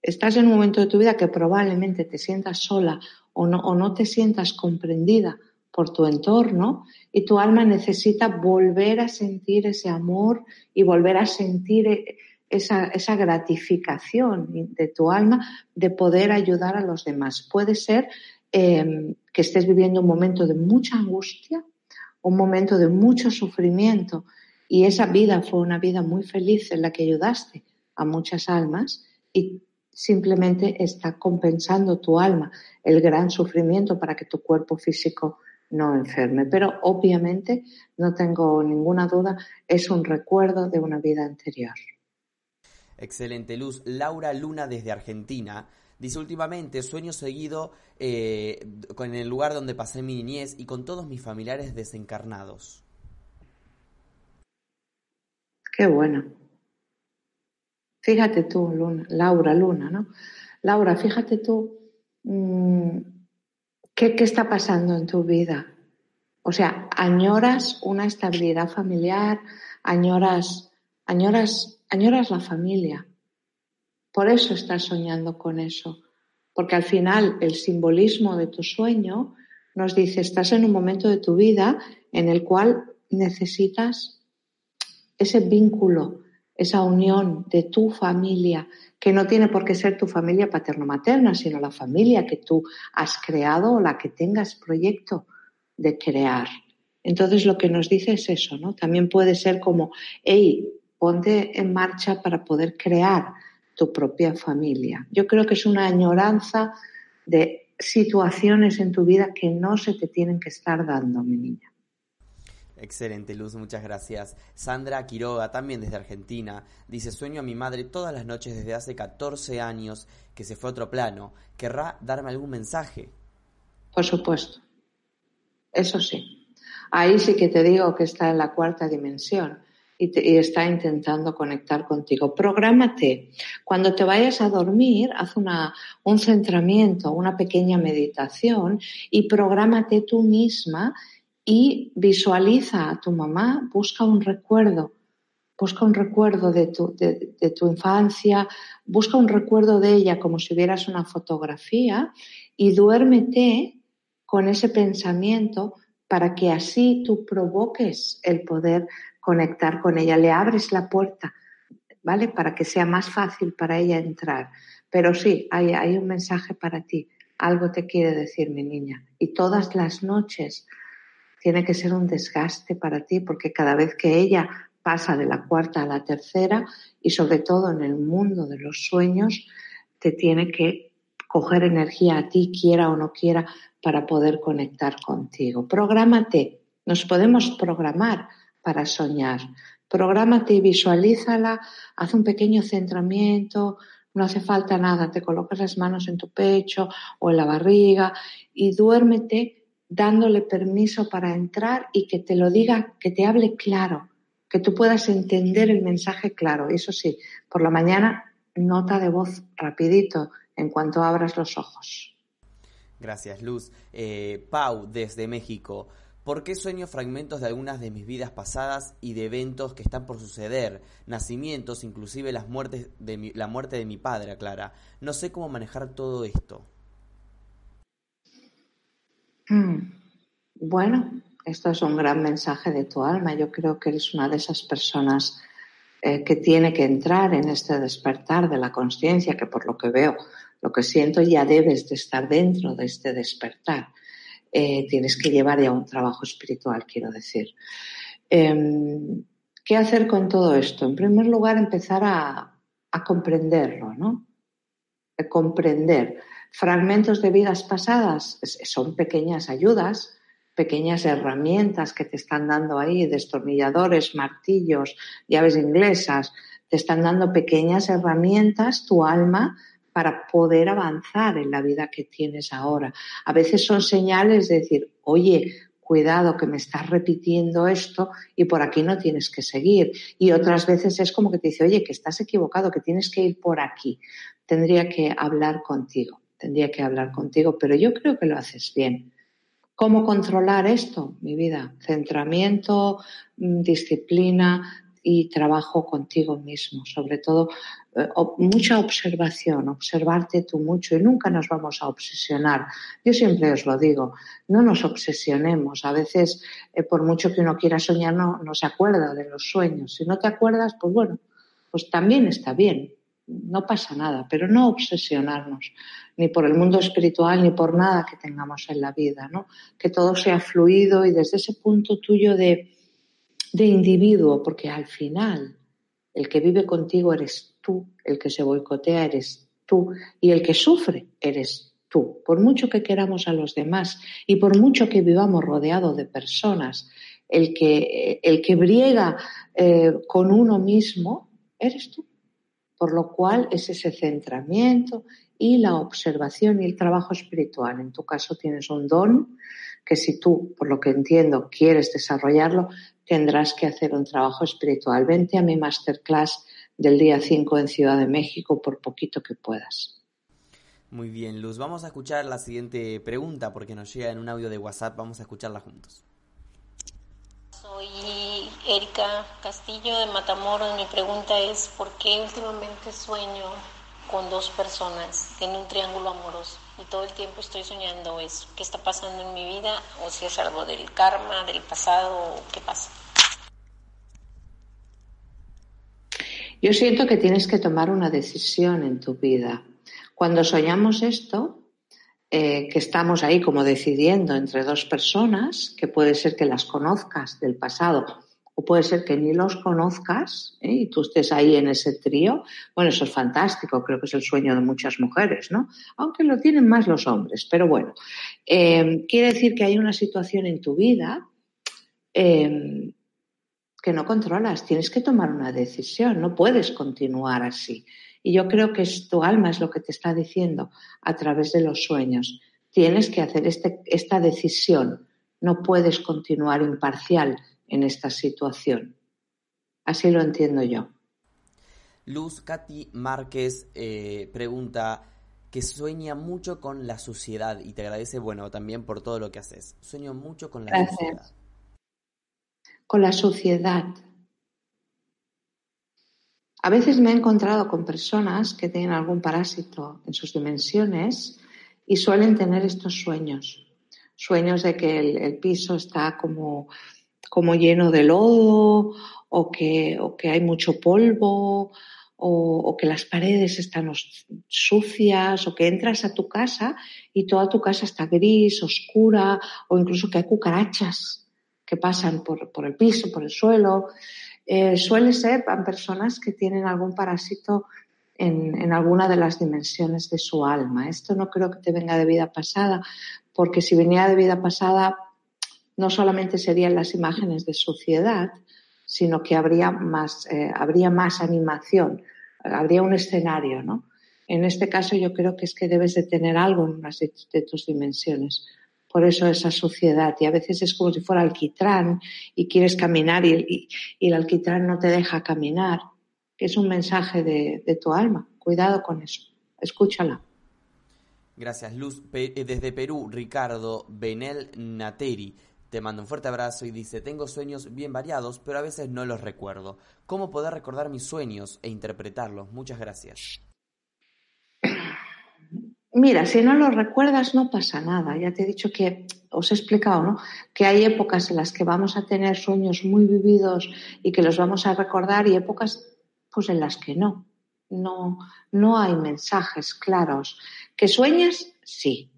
Estás en un momento de tu vida que probablemente te sientas sola o no, o no te sientas comprendida por tu entorno y tu alma necesita volver a sentir ese amor y volver a sentir e, esa, esa, gratificación de tu alma de poder ayudar a los demás. Puede ser em, que estés viviendo un momento de mucha angustia, un momento de mucho sufrimiento y esa vida fue una vida muy feliz en la que ayudaste a muchas almas y simplemente está compensando tu alma el gran sufrimiento para que tu cuerpo físico no enferme. Pero obviamente, no tengo ninguna duda, es un recuerdo de una vida anterior.
Excelente, Luz. Laura Luna desde Argentina. Dice últimamente, sueño seguido eh, con el lugar donde pasé mi niñez y con todos mis familiares desencarnados.
Qué bueno. Fíjate tú, Laura Luna, ¿no? Laura, fíjate tú mm, ¿qué, está pasando en tu vida. O sea, añoras una estabilidad familiar, añoras, añoras, añoras la familia. Por eso estás soñando con eso. porque al final el simbolismo de tu sueño nos dice, estás en un momento de tu vida en el cual necesitas ese vínculo, esa unión de tu familia, que no tiene por qué ser tu familia paterno-materna, sino la familia que tú has creado o la que tengas proyecto de crear. Entonces lo que nos dice es eso, ¿no? También puede ser como, hey, ponte en marcha para poder crear tu propia familia. Yo creo que es una añoranza de situaciones en tu vida que no se te tienen que estar dando, mi niña.
Excelente, Luz, muchas gracias. Sandra Quiroga, también desde Argentina, dice, sueño a mi madre todas las noches desde hace 14 años que se fue a otro plano. ¿Querrá darme algún mensaje?
Por supuesto. Eso sí. Ahí sí que te digo que está en la cuarta dimensión y, está intentando conectar contigo. Prográmate. Cuando te vayas a dormir, haz una, un centramiento, una pequeña meditación y prográmate tú misma y visualiza a tu mamá, busca un recuerdo, busca un recuerdo de tu, infancia, busca un recuerdo de ella como si vieras una fotografía y duérmete con ese pensamiento para que así tú provoques el poder conectar con ella, le abres la puerta, ¿vale? Para que sea más fácil para ella entrar. Pero sí, hay un mensaje para ti, algo te quiere decir mi niña. Y todas las noches tiene que ser un desgaste para ti, porque cada vez que ella pasa de la cuarta a la tercera, y sobre todo en el mundo de los sueños, te tiene que coger energía a ti, quiera o no quiera, para poder conectar contigo. Prográmate, nos podemos programar para soñar. Prográmate y visualízala, haz un pequeño centramiento, no hace falta nada, te colocas las manos en tu pecho o en la barriga y duérmete dándole permiso para entrar y que te lo diga, que te hable claro, que tú puedas entender el mensaje claro. Eso sí, por la mañana nota de voz rapidito en cuanto abras los ojos.
Gracias, Luz. Eh, Pau, desde México. ¿Por qué sueño fragmentos de algunas de mis vidas pasadas y de eventos que están por suceder? Nacimientos, inclusive las muertes de la muerte de mi padre, Clara. No sé cómo manejar todo esto.
Hmm. Bueno, esto es un gran mensaje de tu alma. Yo creo que eres una de esas personas eh, que tiene que entrar en este despertar de la conciencia, que por lo que veo, lo que siento, ya debes de estar dentro de este despertar. Eh, tienes que llevar ya un trabajo espiritual, quiero decir. Em, ¿Qué hacer con todo esto? En primer lugar, empezar a, comprenderlo, ¿no? comprender. Fragmentos de vidas pasadas son pequeñas ayudas, pequeñas herramientas que te están dando ahí, destornilladores, martillos, llaves inglesas, te están dando pequeñas herramientas, tu alma, para poder avanzar en la vida que tienes ahora. A veces son señales de decir, oye, cuidado que me estás repitiendo esto y por aquí no tienes que seguir. Y otras veces es como que te dice, oye, que estás equivocado, que tienes que ir por aquí. Tendría que hablar contigo, tendría que hablar contigo, pero yo creo que lo haces bien. ¿Cómo controlar esto, mi vida? Centramiento, mm, disciplina, y trabajo contigo mismo, sobre todo eh, mucha observación, observarte tú mucho y nunca nos vamos a obsesionar. Yo siempre os lo digo, no nos obsesionemos. A veces, eh, por mucho que uno quiera soñar, no, no se acuerda de los sueños. Si no te acuerdas, pues bueno, pues también está bien, no pasa nada, pero no obsesionarnos ni por el mundo espiritual ni por nada que tengamos en la vida, ¿no? Que todo sea fluido y desde ese punto tuyo de de individuo, porque al final el que vive contigo eres tú, el que se boicotea eres tú y el que sufre eres tú. Por mucho que queramos a los demás y por mucho que vivamos rodeado de personas, el que, el que briega eh, con uno mismo eres tú. Por lo cual es ese centramiento y la observación y el trabajo espiritual. En tu caso tienes un don que si tú, por lo que entiendo, quieres desarrollarlo, tendrás que hacer un trabajo espiritual. Vente a mi masterclass del día 5 en Ciudad de México por poquito que puedas.
Muy bien, Luz. Vamos a escuchar la siguiente pregunta porque nos llega en un audio de WhatsApp. Vamos a escucharla juntos.
Soy Erika Castillo de Matamoros. Mi pregunta es, ¿por qué últimamente sueño con dos personas en un triángulo amoroso y todo el tiempo estoy soñando eso. ¿Qué está pasando en mi vida? ¿O si es algo del karma, del pasado? ¿Qué pasa?
Yo siento que tienes que tomar una decisión en tu vida. Cuando soñamos esto, eh, que estamos ahí como decidiendo entre dos personas, que puede ser que las conozcas del pasado o puede ser que ni los conozcas ¿eh? y tú estés ahí en ese trío. Bueno, eso es fantástico, creo que es el sueño de muchas mujeres, ¿no? Aunque lo tienen más los hombres, pero bueno, eh, quiere decir que hay una situación en tu vida que no controlas, tienes que tomar una decisión, no puedes continuar así. Y yo creo que es, tu alma es lo que te está diciendo a través de los sueños. Tienes que hacer este, esta decisión, no puedes continuar imparcial en esta situación. Así lo entiendo yo.
Luz Katy Márquez eh, pregunta que sueña mucho con la suciedad y te agradece, bueno, también por todo lo que haces. Sueño mucho con la Gracias
con la suciedad. A veces me he encontrado con personas que tienen algún parásito en sus dimensiones y suelen tener estos sueños. Sueños de que el, piso está como, como, lleno de lodo o que, o que hay mucho polvo o, o, que las paredes están sucias o que entras a tu casa y toda tu casa está gris, oscura o incluso que hay cucarachas que pasan por, el piso, por el suelo. Eh, suele ser a personas que tienen algún parásito en, alguna de las dimensiones de su alma. Esto no creo que te venga de vida pasada, porque si venía de vida pasada, no solamente serían las imágenes de suciedad, sino que habría más, eh, habría más animación, habría un escenario, ¿no? En este caso yo creo que es que debes de tener algo en una de tus dimensiones por eso esa suciedad. Y a veces es como si fuera alquitrán y quieres caminar y, el alquitrán no te deja caminar, es un mensaje de, tu alma. Cuidado con eso. Escúchala.
Gracias, Luz. Eh, desde Perú, Ricardo Benel Nateri te mando un fuerte abrazo y dice, tengo sueños bien variados, pero a veces no los recuerdo. ¿Cómo poder recordar mis sueños e interpretarlos? Muchas gracias.
Mira, si no lo recuerdas no pasa nada. Ya te he dicho que, os he explicado, ¿no? Que hay épocas en las que vamos a tener sueños muy vividos y que los vamos a recordar y épocas, pues en las que no. No, no hay mensajes claros. ¿Que sueñas? Sí.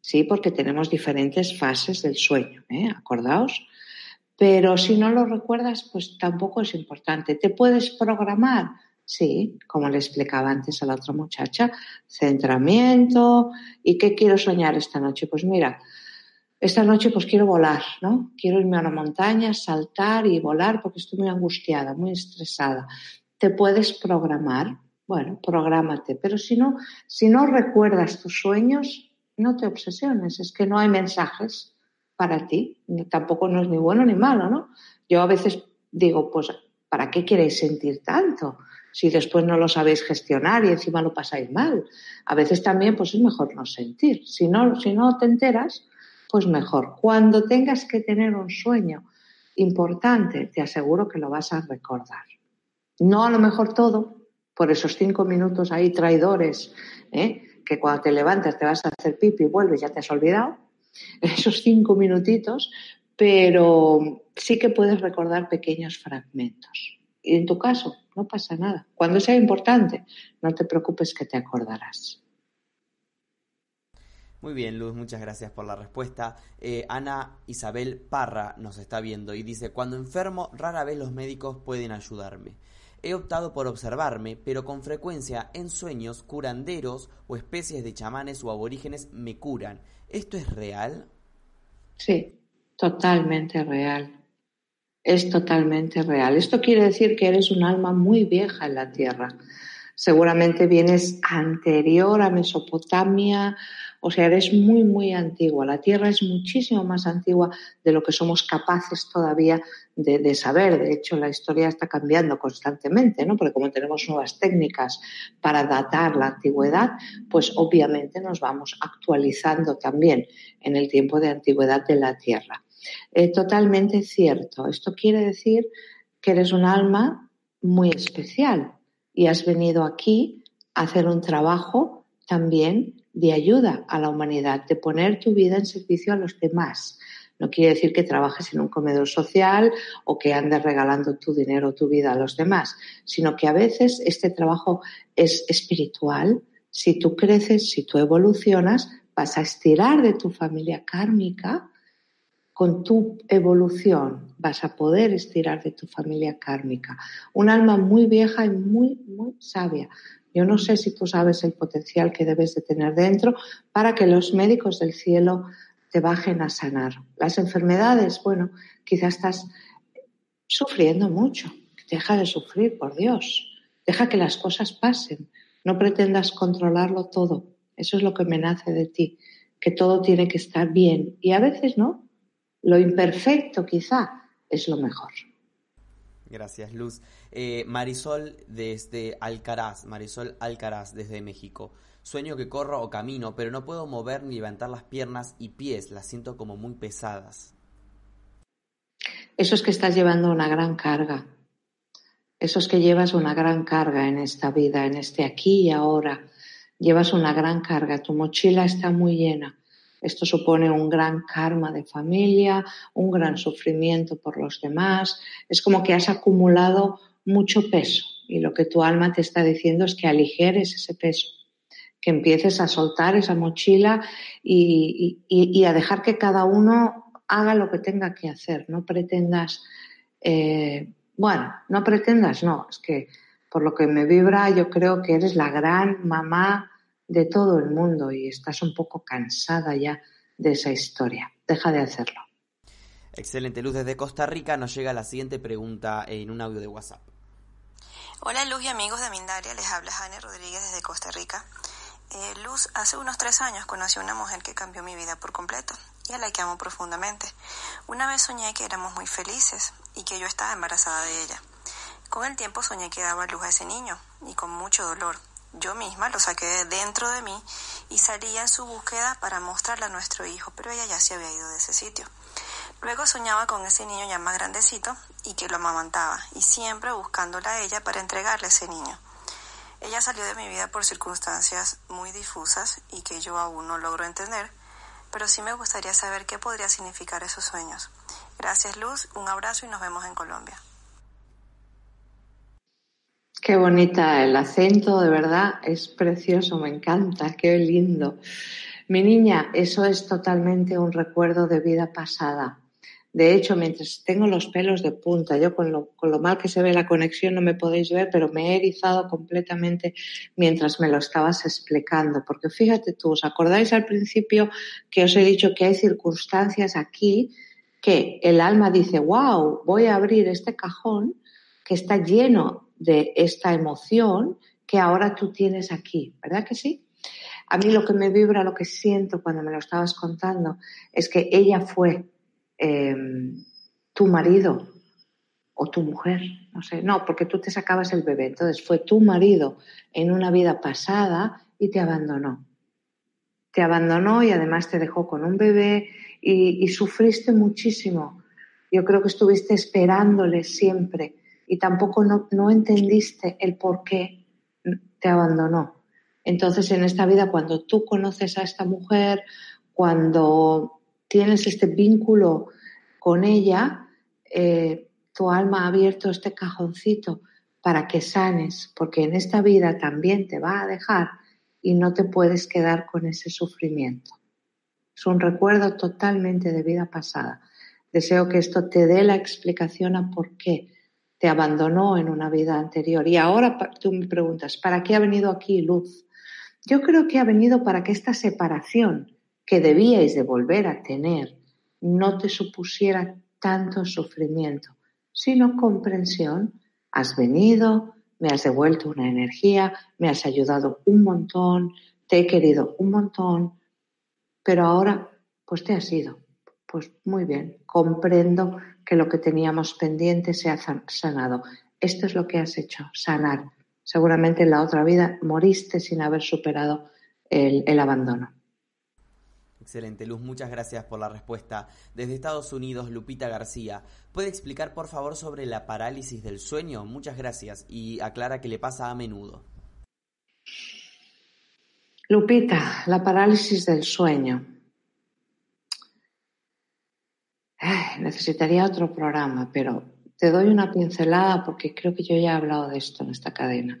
Sí, porque tenemos diferentes fases del sueño, ¿eh? Acordaos. Pero si no lo recuerdas, pues tampoco es importante. ¿Te puedes programar? Sí, como le explicaba antes a la otra muchacha, centramiento. ¿Y qué quiero soñar esta noche? Pues mira, esta noche pues quiero volar, ¿no? Quiero irme a una montaña, saltar y volar porque estoy muy angustiada, muy estresada. ¿Te puedes programar? Bueno, prográmate, pero si no, si no recuerdas tus sueños, no te obsesiones, es que no hay mensajes para ti, tampoco no es ni bueno ni malo, ¿no? Yo a veces digo, pues, ¿para qué queréis sentir tanto? Si después no lo sabéis gestionar y encima lo pasáis mal. A veces también pues es mejor no sentir. Si no, si no te enteras, pues mejor. Cuando tengas que tener un sueño importante, te aseguro que lo vas a recordar. No a lo mejor todo, por esos cinco minutos ahí traidores, ¿eh? que cuando te levantas te vas a hacer pipi y vuelves, ya te has olvidado, esos cinco minutitos, pero sí que puedes recordar pequeños fragmentos. Y en tu caso, no pasa nada. Cuando sea importante, no te preocupes que te acordarás.
Muy bien, Luz, muchas gracias por la respuesta. Eh, Ana Isabel Parra nos está viendo y dice, cuando enfermo, rara vez los médicos pueden ayudarme. He optado por observarme, pero con frecuencia en sueños curanderos o especies de chamanes o aborígenes me curan. ¿Esto es real?
Sí, totalmente real es totalmente real. Esto quiere decir que eres un alma muy vieja en la Tierra. Seguramente vienes anterior a Mesopotamia, o sea, eres muy, muy antigua. La Tierra es muchísimo más antigua de lo que somos capaces todavía de, saber. De hecho, la historia está cambiando constantemente, ¿no? Porque como tenemos nuevas técnicas para datar la antigüedad, pues obviamente nos vamos actualizando también en el tiempo de antigüedad de la Tierra. Eh, totalmente cierto. Esto quiere decir que eres un alma muy especial y has venido aquí hacer un trabajo también de ayuda a la humanidad, de poner tu vida en servicio a los demás. No quiere decir que trabajes en un comedor social o que andes regalando tu dinero o tu vida a los demás, sino que a veces este trabajo es espiritual. Si tú creces, si tú evolucionas, vas a estirar de tu familia kármica con tu evolución vas a poder estirar de tu familia kármica. Un alma muy vieja y muy, muy sabia. Yo no sé si tú sabes el potencial que debes de tener dentro para que los médicos del cielo te bajen a sanar. Las enfermedades, bueno, quizás estás sufriendo mucho. Deja de sufrir, por Dios. Deja que las cosas pasen. No pretendas controlarlo todo. Eso es lo que me nace de ti, que todo tiene que estar bien. Y a veces no, lo imperfecto quizá es lo mejor.
Gracias, Luz. Eh, Marisol desde Alcaraz, Marisol Alcaraz desde México. Sueño que corro o camino, pero no puedo mover ni levantar las piernas y pies, las siento como muy pesadas.
Eso es que estás llevando una gran carga. Eso es que llevas una gran carga en esta vida, en este aquí y ahora. Llevas una gran carga, tu mochila está muy llena. Esto supone un gran karma de familia, un gran sufrimiento por los demás. Es como que has acumulado mucho peso y lo que tu alma te está diciendo es que aligeres ese peso, que empieces a soltar esa mochila y, a dejar que cada uno haga lo que tenga que hacer. No pretendas, eh, bueno, no pretendas, no, es que por lo que me vibra yo creo que eres la gran mamá de todo el mundo y estás un poco cansada ya de esa historia. Deja de hacerlo.
Excelente, Luz. Desde Costa Rica nos llega la siguiente pregunta en un audio de WhatsApp.
Hola Luz y amigos de Mindaria, les habla Jane Rodríguez desde Costa Rica. Eh, Luz, hace unos tres años conocí a una mujer que cambió mi vida por completo y a la que amo profundamente. Una vez soñé que éramos muy felices y que yo estaba embarazada de ella. Con el tiempo soñé que daba luz a ese niño y con mucho dolor yo misma lo saqué dentro de mí y salía en su búsqueda para mostrarle a nuestro hijo, pero ella ya se había ido de ese sitio. Luego soñaba con ese niño ya más grandecito y que lo amamantaba, y siempre buscándola a ella para entregarle a ese niño. Ella salió de mi vida por circunstancias muy difusas y que yo aún no logro entender, pero sí me gustaría saber qué podría significar esos sueños. Gracias Luz, un abrazo y nos vemos en Colombia.
Qué bonita el acento, de verdad, es precioso, me encanta, qué lindo. Mi niña, eso es totalmente un recuerdo de vida pasada. De hecho, mientras tengo los pelos de punta, yo con lo, con lo mal que se ve la conexión no me podéis ver, pero me he erizado completamente mientras me lo estabas explicando. Porque fíjate tú, ¿os acordáis al principio que os he dicho que hay circunstancias aquí que el alma dice, wow, voy a abrir este cajón que está lleno de esta emoción que ahora tú tienes aquí, ¿verdad que sí? A mí lo que me vibra, lo que siento cuando me lo estabas contando, es que ella fue em, tu marido o tu mujer, no sé, no, porque tú te sacabas el bebé, entonces fue tu marido en una vida pasada y te abandonó. Te abandonó y además te dejó con un bebé y, y sufriste muchísimo. Yo creo que estuviste esperándole siempre y tampoco no, entendiste el por qué te abandonó. Entonces, en esta vida, cuando tú conoces a esta mujer, cuando tienes este vínculo con ella, eh, tu alma ha abierto este cajoncito para que sanes, porque en esta vida también te va a dejar y no te puedes quedar con ese sufrimiento. Es un recuerdo totalmente de vida pasada. Deseo que esto te dé la explicación a por qué te abandonó en una vida anterior. Y ahora tú me preguntas, ¿para qué ha venido aquí Luz? Yo creo que ha venido para que esta separación que debíais de volver a tener no te supusiera tanto sufrimiento, sino comprensión. Has venido, me has devuelto una energía, me has ayudado un montón, te he querido un montón, pero ahora pues te has ido. Pues muy bien, comprendo que lo que teníamos pendiente se ha sanado. Esto es lo que has hecho, sanar. Seguramente en la otra vida moriste sin haber superado el, el abandono.
Excelente, Luz, muchas gracias por la respuesta. Desde Estados Unidos, Lupita García, ¿puede explicar por favor sobre la parálisis del sueño? Muchas gracias y aclara que le pasa a menudo.
Lupita, la parálisis del sueño. Necesitaría otro programa, pero te doy una pincelada porque creo que yo ya he hablado de esto en esta cadena.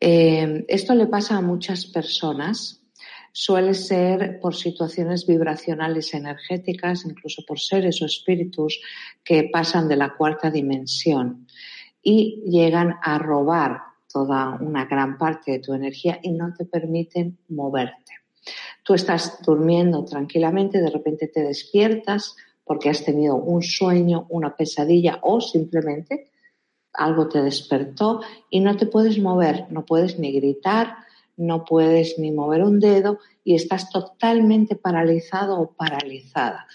Eh, esto le pasa a muchas personas. Suele ser por situaciones vibracionales energéticas, incluso por seres o espíritus que pasan de la cuarta dimensión y llegan a robar toda una gran parte de tu energía y no te permiten moverte. Tú estás durmiendo tranquilamente, de repente te despiertas porque has tenido un sueño, una pesadilla o simplemente algo te despertó y no te puedes mover, no puedes ni gritar, no puedes ni mover un dedo y estás totalmente paralizado o paralizada.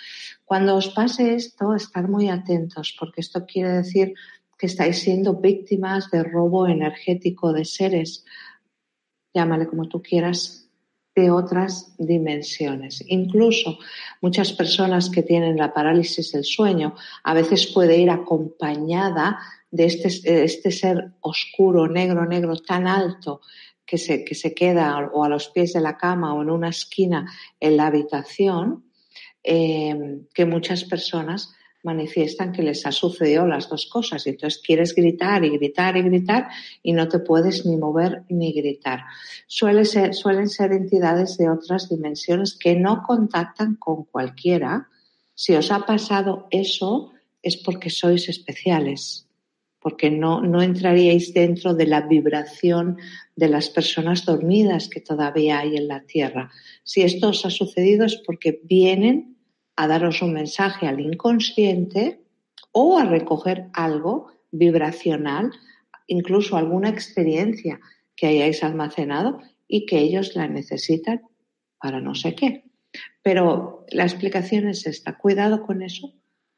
Cuando os pase esto, estar muy atentos porque esto quiere decir que estáis siendo víctimas de robo energético de seres, llámale como tú quieras, de otras dimensiones. Incluso muchas personas que tienen la parálisis del sueño a veces puede ir acompañada de este, este ser oscuro, negro, negro, tan alto que se, que se queda o a los pies de la cama o en una esquina en la habitación, eh, que muchas personas manifiestan que les ha sucedido las dos cosas. Y entonces quieres gritar y gritar y gritar y no te puedes ni mover ni gritar. Suele ser, suelen ser entidades de otras dimensiones que no contactan con cualquiera. Si os ha pasado eso es porque sois especiales, porque no, no entraríais dentro de la vibración de las personas dormidas que todavía hay en la Tierra. Si esto os ha sucedido es porque vienen a daros un mensaje al inconsciente o a recoger algo vibracional, incluso alguna experiencia que hayáis almacenado y que ellos la necesitan para no sé qué. Pero la explicación es esta. Cuidado con eso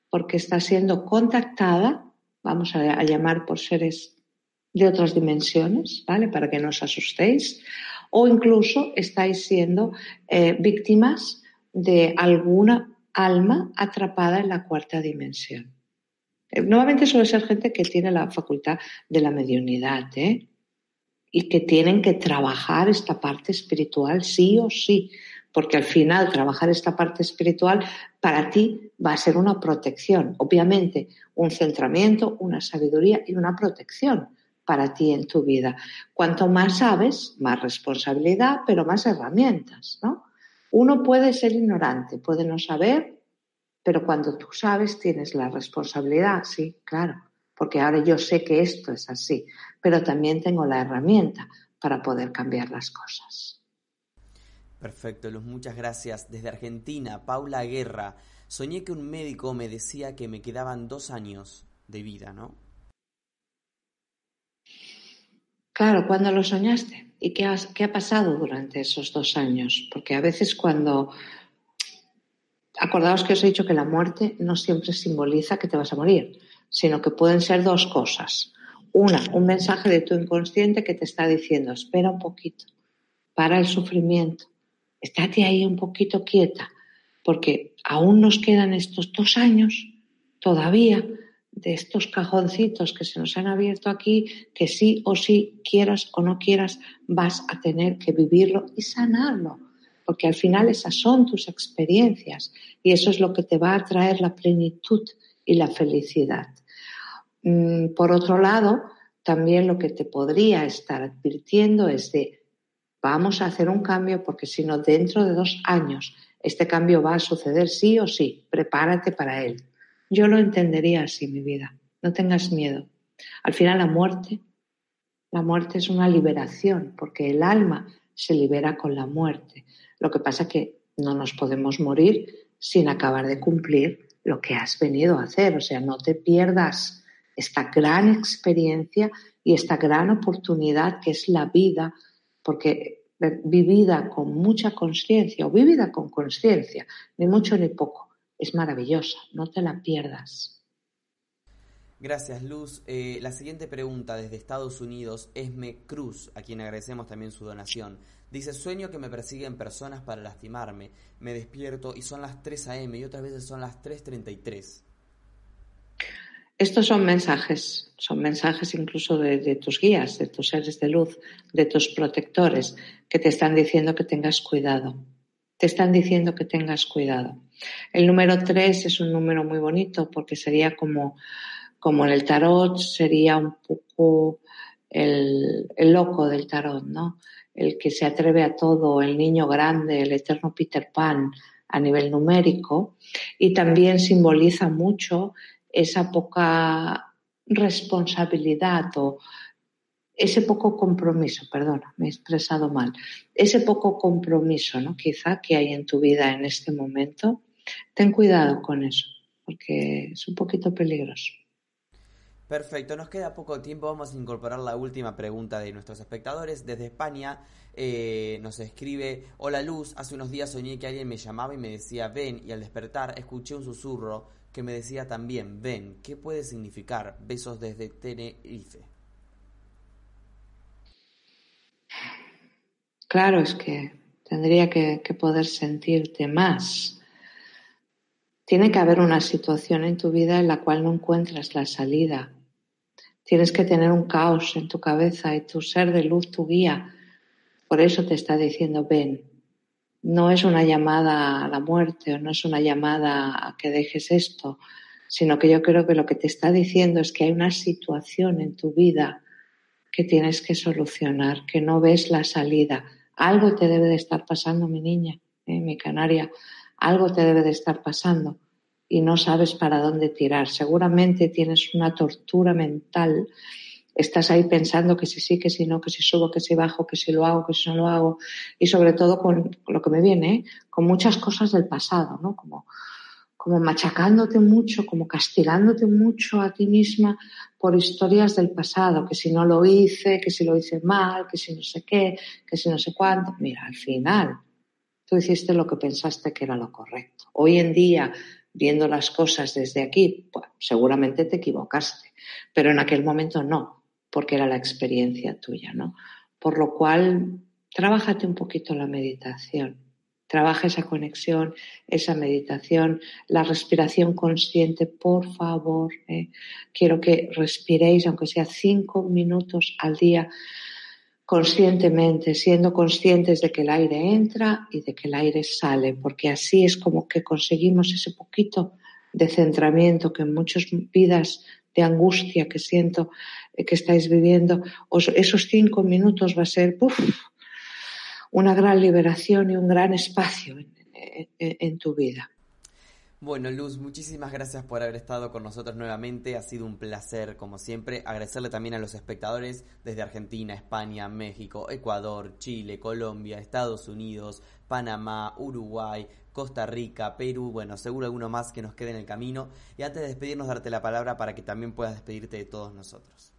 porque está siendo contactada, vamos a, llamar por seres de otras dimensiones, ¿vale? Para que no os asustéis. O incluso estáis siendo eh, víctimas de alguna alma atrapada en la cuarta dimensión. Eh, nuevamente suele ser gente que tiene la facultad de la mediunidad ¿eh? y que tienen que trabajar esta parte espiritual sí o sí, porque al final trabajar esta parte espiritual para ti va a ser una protección, obviamente un centramiento, una sabiduría y una protección para ti en tu vida. Cuanto más sabes, más responsabilidad, pero más herramientas, ¿no? Uno puede ser ignorante, puede no saber, pero cuando tú sabes tienes la responsabilidad, sí, claro, porque ahora yo sé que esto es así, pero también tengo la herramienta para poder cambiar las cosas.
Perfecto, Luz, muchas gracias. Desde Argentina, Paula Guerra. Soñé que un médico me decía que me quedaban dos años de vida, ¿no?
Claro, ¿cuándo lo soñaste? ¿Y qué, qué ha pasado durante esos dos años? Porque a veces cuando... Acordaos que os he dicho que la muerte no siempre simboliza que te vas a morir, sino que pueden ser dos cosas. Una, un mensaje de tu inconsciente que te está diciendo, espera un poquito, para el sufrimiento, estate ahí un poquito quieta, porque aún nos quedan estos dos años todavía de estos cajoncitos que se nos han abierto aquí, que sí o sí, quieras o no quieras, vas a tener que vivirlo y sanarlo, porque al final esas son tus experiencias y eso es lo que te va a traer la plenitud y la felicidad. Mm, por otro lado, también lo que te podría estar advirtiendo es de vamos a hacer un cambio porque si no, dentro de dos años este cambio va a suceder sí o sí, prepárate para él. Yo lo entendería así, mi vida. No tengas miedo. Al final la muerte, la muerte es una liberación, porque el alma se libera con la muerte. Lo que pasa es que no nos podemos morir sin acabar de cumplir lo que has venido a hacer. O sea, no te pierdas esta gran experiencia y esta gran oportunidad que es la vida, porque vivida con mucha conciencia o vivida con conciencia, ni mucho ni poco, es maravillosa, no te la pierdas.
Gracias, Luz. Eh, la siguiente pregunta desde Estados Unidos, Esme Cruz, a quien agradecemos también su donación. Dice, sueño que me persiguen personas para lastimarme. Me despierto y son las 3 a.m. y otras veces son las 3.33.
Estos son mensajes, son mensajes incluso de, tus guías, de tus seres de luz, de tus protectores, que te están diciendo que tengas cuidado. Te están diciendo que tengas cuidado. El número tres es un número muy bonito porque sería como, como en el tarot, sería un poco el, el loco del tarot, ¿no? El que se atreve a todo, el niño grande, el eterno Peter Pan a nivel numérico. Y también simboliza mucho esa poca responsabilidad o ese poco compromiso, perdona, me he expresado mal, ese poco compromiso, ¿no? Quizá que hay en tu vida en este momento, ten cuidado con eso, porque es un poquito peligroso.
Perfecto, nos queda poco tiempo, vamos a incorporar la última pregunta de nuestros espectadores. Desde España eh, nos escribe, hola Luz, hace unos días soñé que alguien me llamaba y me decía ven y al despertar escuché un susurro que me decía también, ven, ¿qué puede significar? Besos desde Tenerife.
Claro, es que tendría que, poder sentirte más. Tiene que haber una situación en tu vida en la cual no encuentras la salida. Tienes que tener un caos en tu cabeza y tu ser de luz, tu guía. Por eso te está diciendo, ven, no es una llamada a la muerte o no es una llamada a que dejes esto, sino que yo creo que lo que te está diciendo es que hay una situación en tu vida que tienes que solucionar, que no ves la salida. Algo te debe de estar pasando, mi niña, ¿eh? mi canaria, algo te debe de estar pasando y no sabes para dónde tirar. Seguramente tienes una tortura mental estás ahí pensando que si sí, que si no, que si subo, que si bajo, que si lo hago, que si no lo hago, y sobre todo con lo que me viene, ¿eh? con muchas cosas del pasado, ¿no? Como, como machacándote mucho, como castigándote mucho a ti misma por historias del pasado, que si no lo hice, que si lo hice mal, que si no sé qué, que si no sé cuánto. Mira, al final, tú hiciste lo que pensaste que era lo correcto. Hoy en día, viendo las cosas desde aquí, pues, seguramente te equivocaste, pero en aquel momento no porque era la experiencia tuya, ¿no? Por lo cual, trabájate un poquito la meditación. Trabaja esa conexión, esa meditación, la respiración consciente, por favor. ¿eh? Quiero que respiréis, aunque sea cinco minutos al día, conscientemente, siendo conscientes de que el aire entra y de que el aire sale, porque así es como que conseguimos ese poquito de centramiento que en muchas vidas de angustia que siento eh, que estáis viviendo, esos cinco minutos va a ser una gran liberación y un gran espacio en, tu vida.
Bueno, Luz, muchísimas gracias por haber estado con nosotros nuevamente. Ha sido un placer, como siempre. Agradecerle también a los espectadores desde Argentina, España, México, Ecuador, Chile, Colombia, Estados Unidos, Panamá, Uruguay, Costa Rica, Perú, bueno, seguro alguno más que nos quede en el camino. Y antes de despedirnos, darte la palabra para que también puedas despedirte de todos nosotros.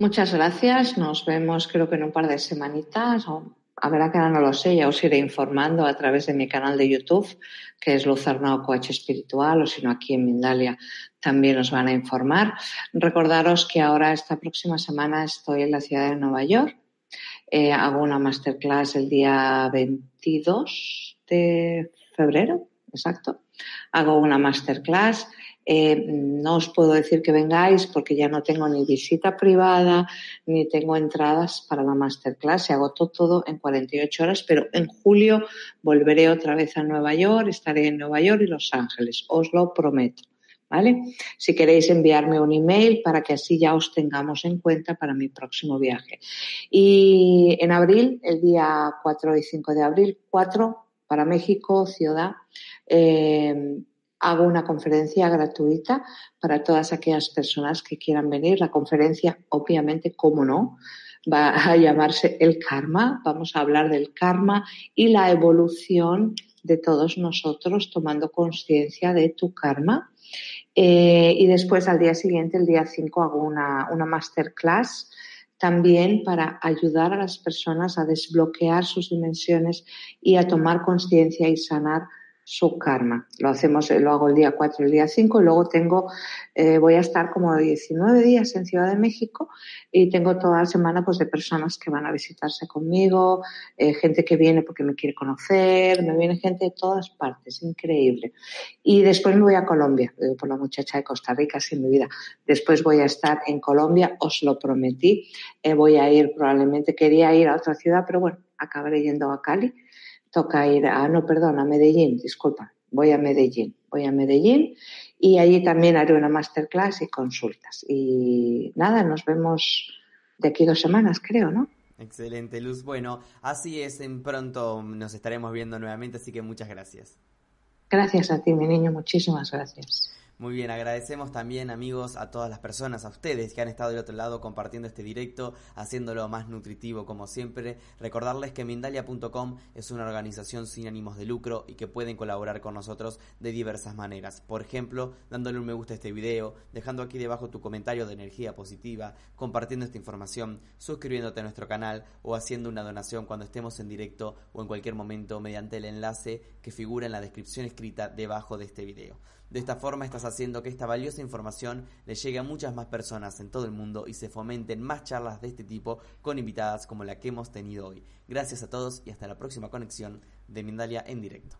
Muchas gracias. Nos vemos creo que en un par de semanitas o a ver, que no lo sé, ya os iré informando a través de mi canal de YouTube, que es Luz Arnau Coach Espiritual, o si no aquí en Mindalia también os van a informar. Recordaros que ahora esta próxima semana estoy en la ciudad de Nueva York. Eh, hago una masterclass el día 22 de febrero, exacto. Hago una masterclass. Eh, no os puedo decir que vengáis porque ya no tengo ni visita privada ni tengo entradas para la masterclass. Se agotó todo en 48 horas, pero en julio volveré otra vez a Nueva York. Estaré en Nueva York y Los Ángeles. Os lo prometo. ¿Vale? Si queréis enviarme un email para que así ya os tengamos en cuenta para mi próximo viaje. Y en abril, el día 4 y 5 de abril, 4 para México, ciudad, eh, hago una conferencia gratuita para todas aquellas personas que quieran venir. La conferencia, obviamente, como no, va a llamarse El Karma. Vamos a hablar del karma y la evolución de todos nosotros tomando conciencia de tu karma. Eh, y después, al día siguiente, el día 5, hago una, una masterclass también para ayudar a las personas a desbloquear sus dimensiones y a tomar conciencia y sanar su karma. Lo hacemos, lo hago el día 4, el día 5 y luego tengo, eh, voy a estar como 19 días en Ciudad de México y tengo toda la semana pues de personas que van a visitarse conmigo, eh, gente que viene porque me quiere conocer, me viene gente de todas partes, increíble. Y después me voy a Colombia, por la muchacha de Costa Rica, sin mi vida. Después voy a estar en Colombia, os lo prometí. Eh, voy a ir, probablemente quería ir a otra ciudad, pero bueno, acabaré yendo a Cali toca ir a, no, perdón, a Medellín, disculpa, voy a Medellín, voy a Medellín y allí también haré una masterclass y consultas. Y nada, nos vemos de aquí dos semanas, creo, ¿no?
Excelente, Luz. Bueno, así es, en pronto nos estaremos viendo nuevamente, así que muchas gracias.
Gracias a ti, mi niño, muchísimas gracias.
Muy bien, agradecemos también amigos a todas las personas, a ustedes que han estado del otro lado compartiendo este directo, haciéndolo más nutritivo como siempre. Recordarles que Mindalia.com es una organización sin ánimos de lucro y que pueden colaborar con nosotros de diversas maneras. Por ejemplo, dándole un me gusta a este video, dejando aquí debajo tu comentario de energía positiva, compartiendo esta información, suscribiéndote a nuestro canal o haciendo una donación cuando estemos en directo o en cualquier momento mediante el enlace que figura en la descripción escrita debajo de este video. De esta forma estás haciendo que esta valiosa información le llegue a muchas más personas en todo el mundo y se fomenten más charlas de este tipo con invitadas como la que hemos tenido hoy. Gracias a todos y hasta la próxima conexión de Mindalia en directo.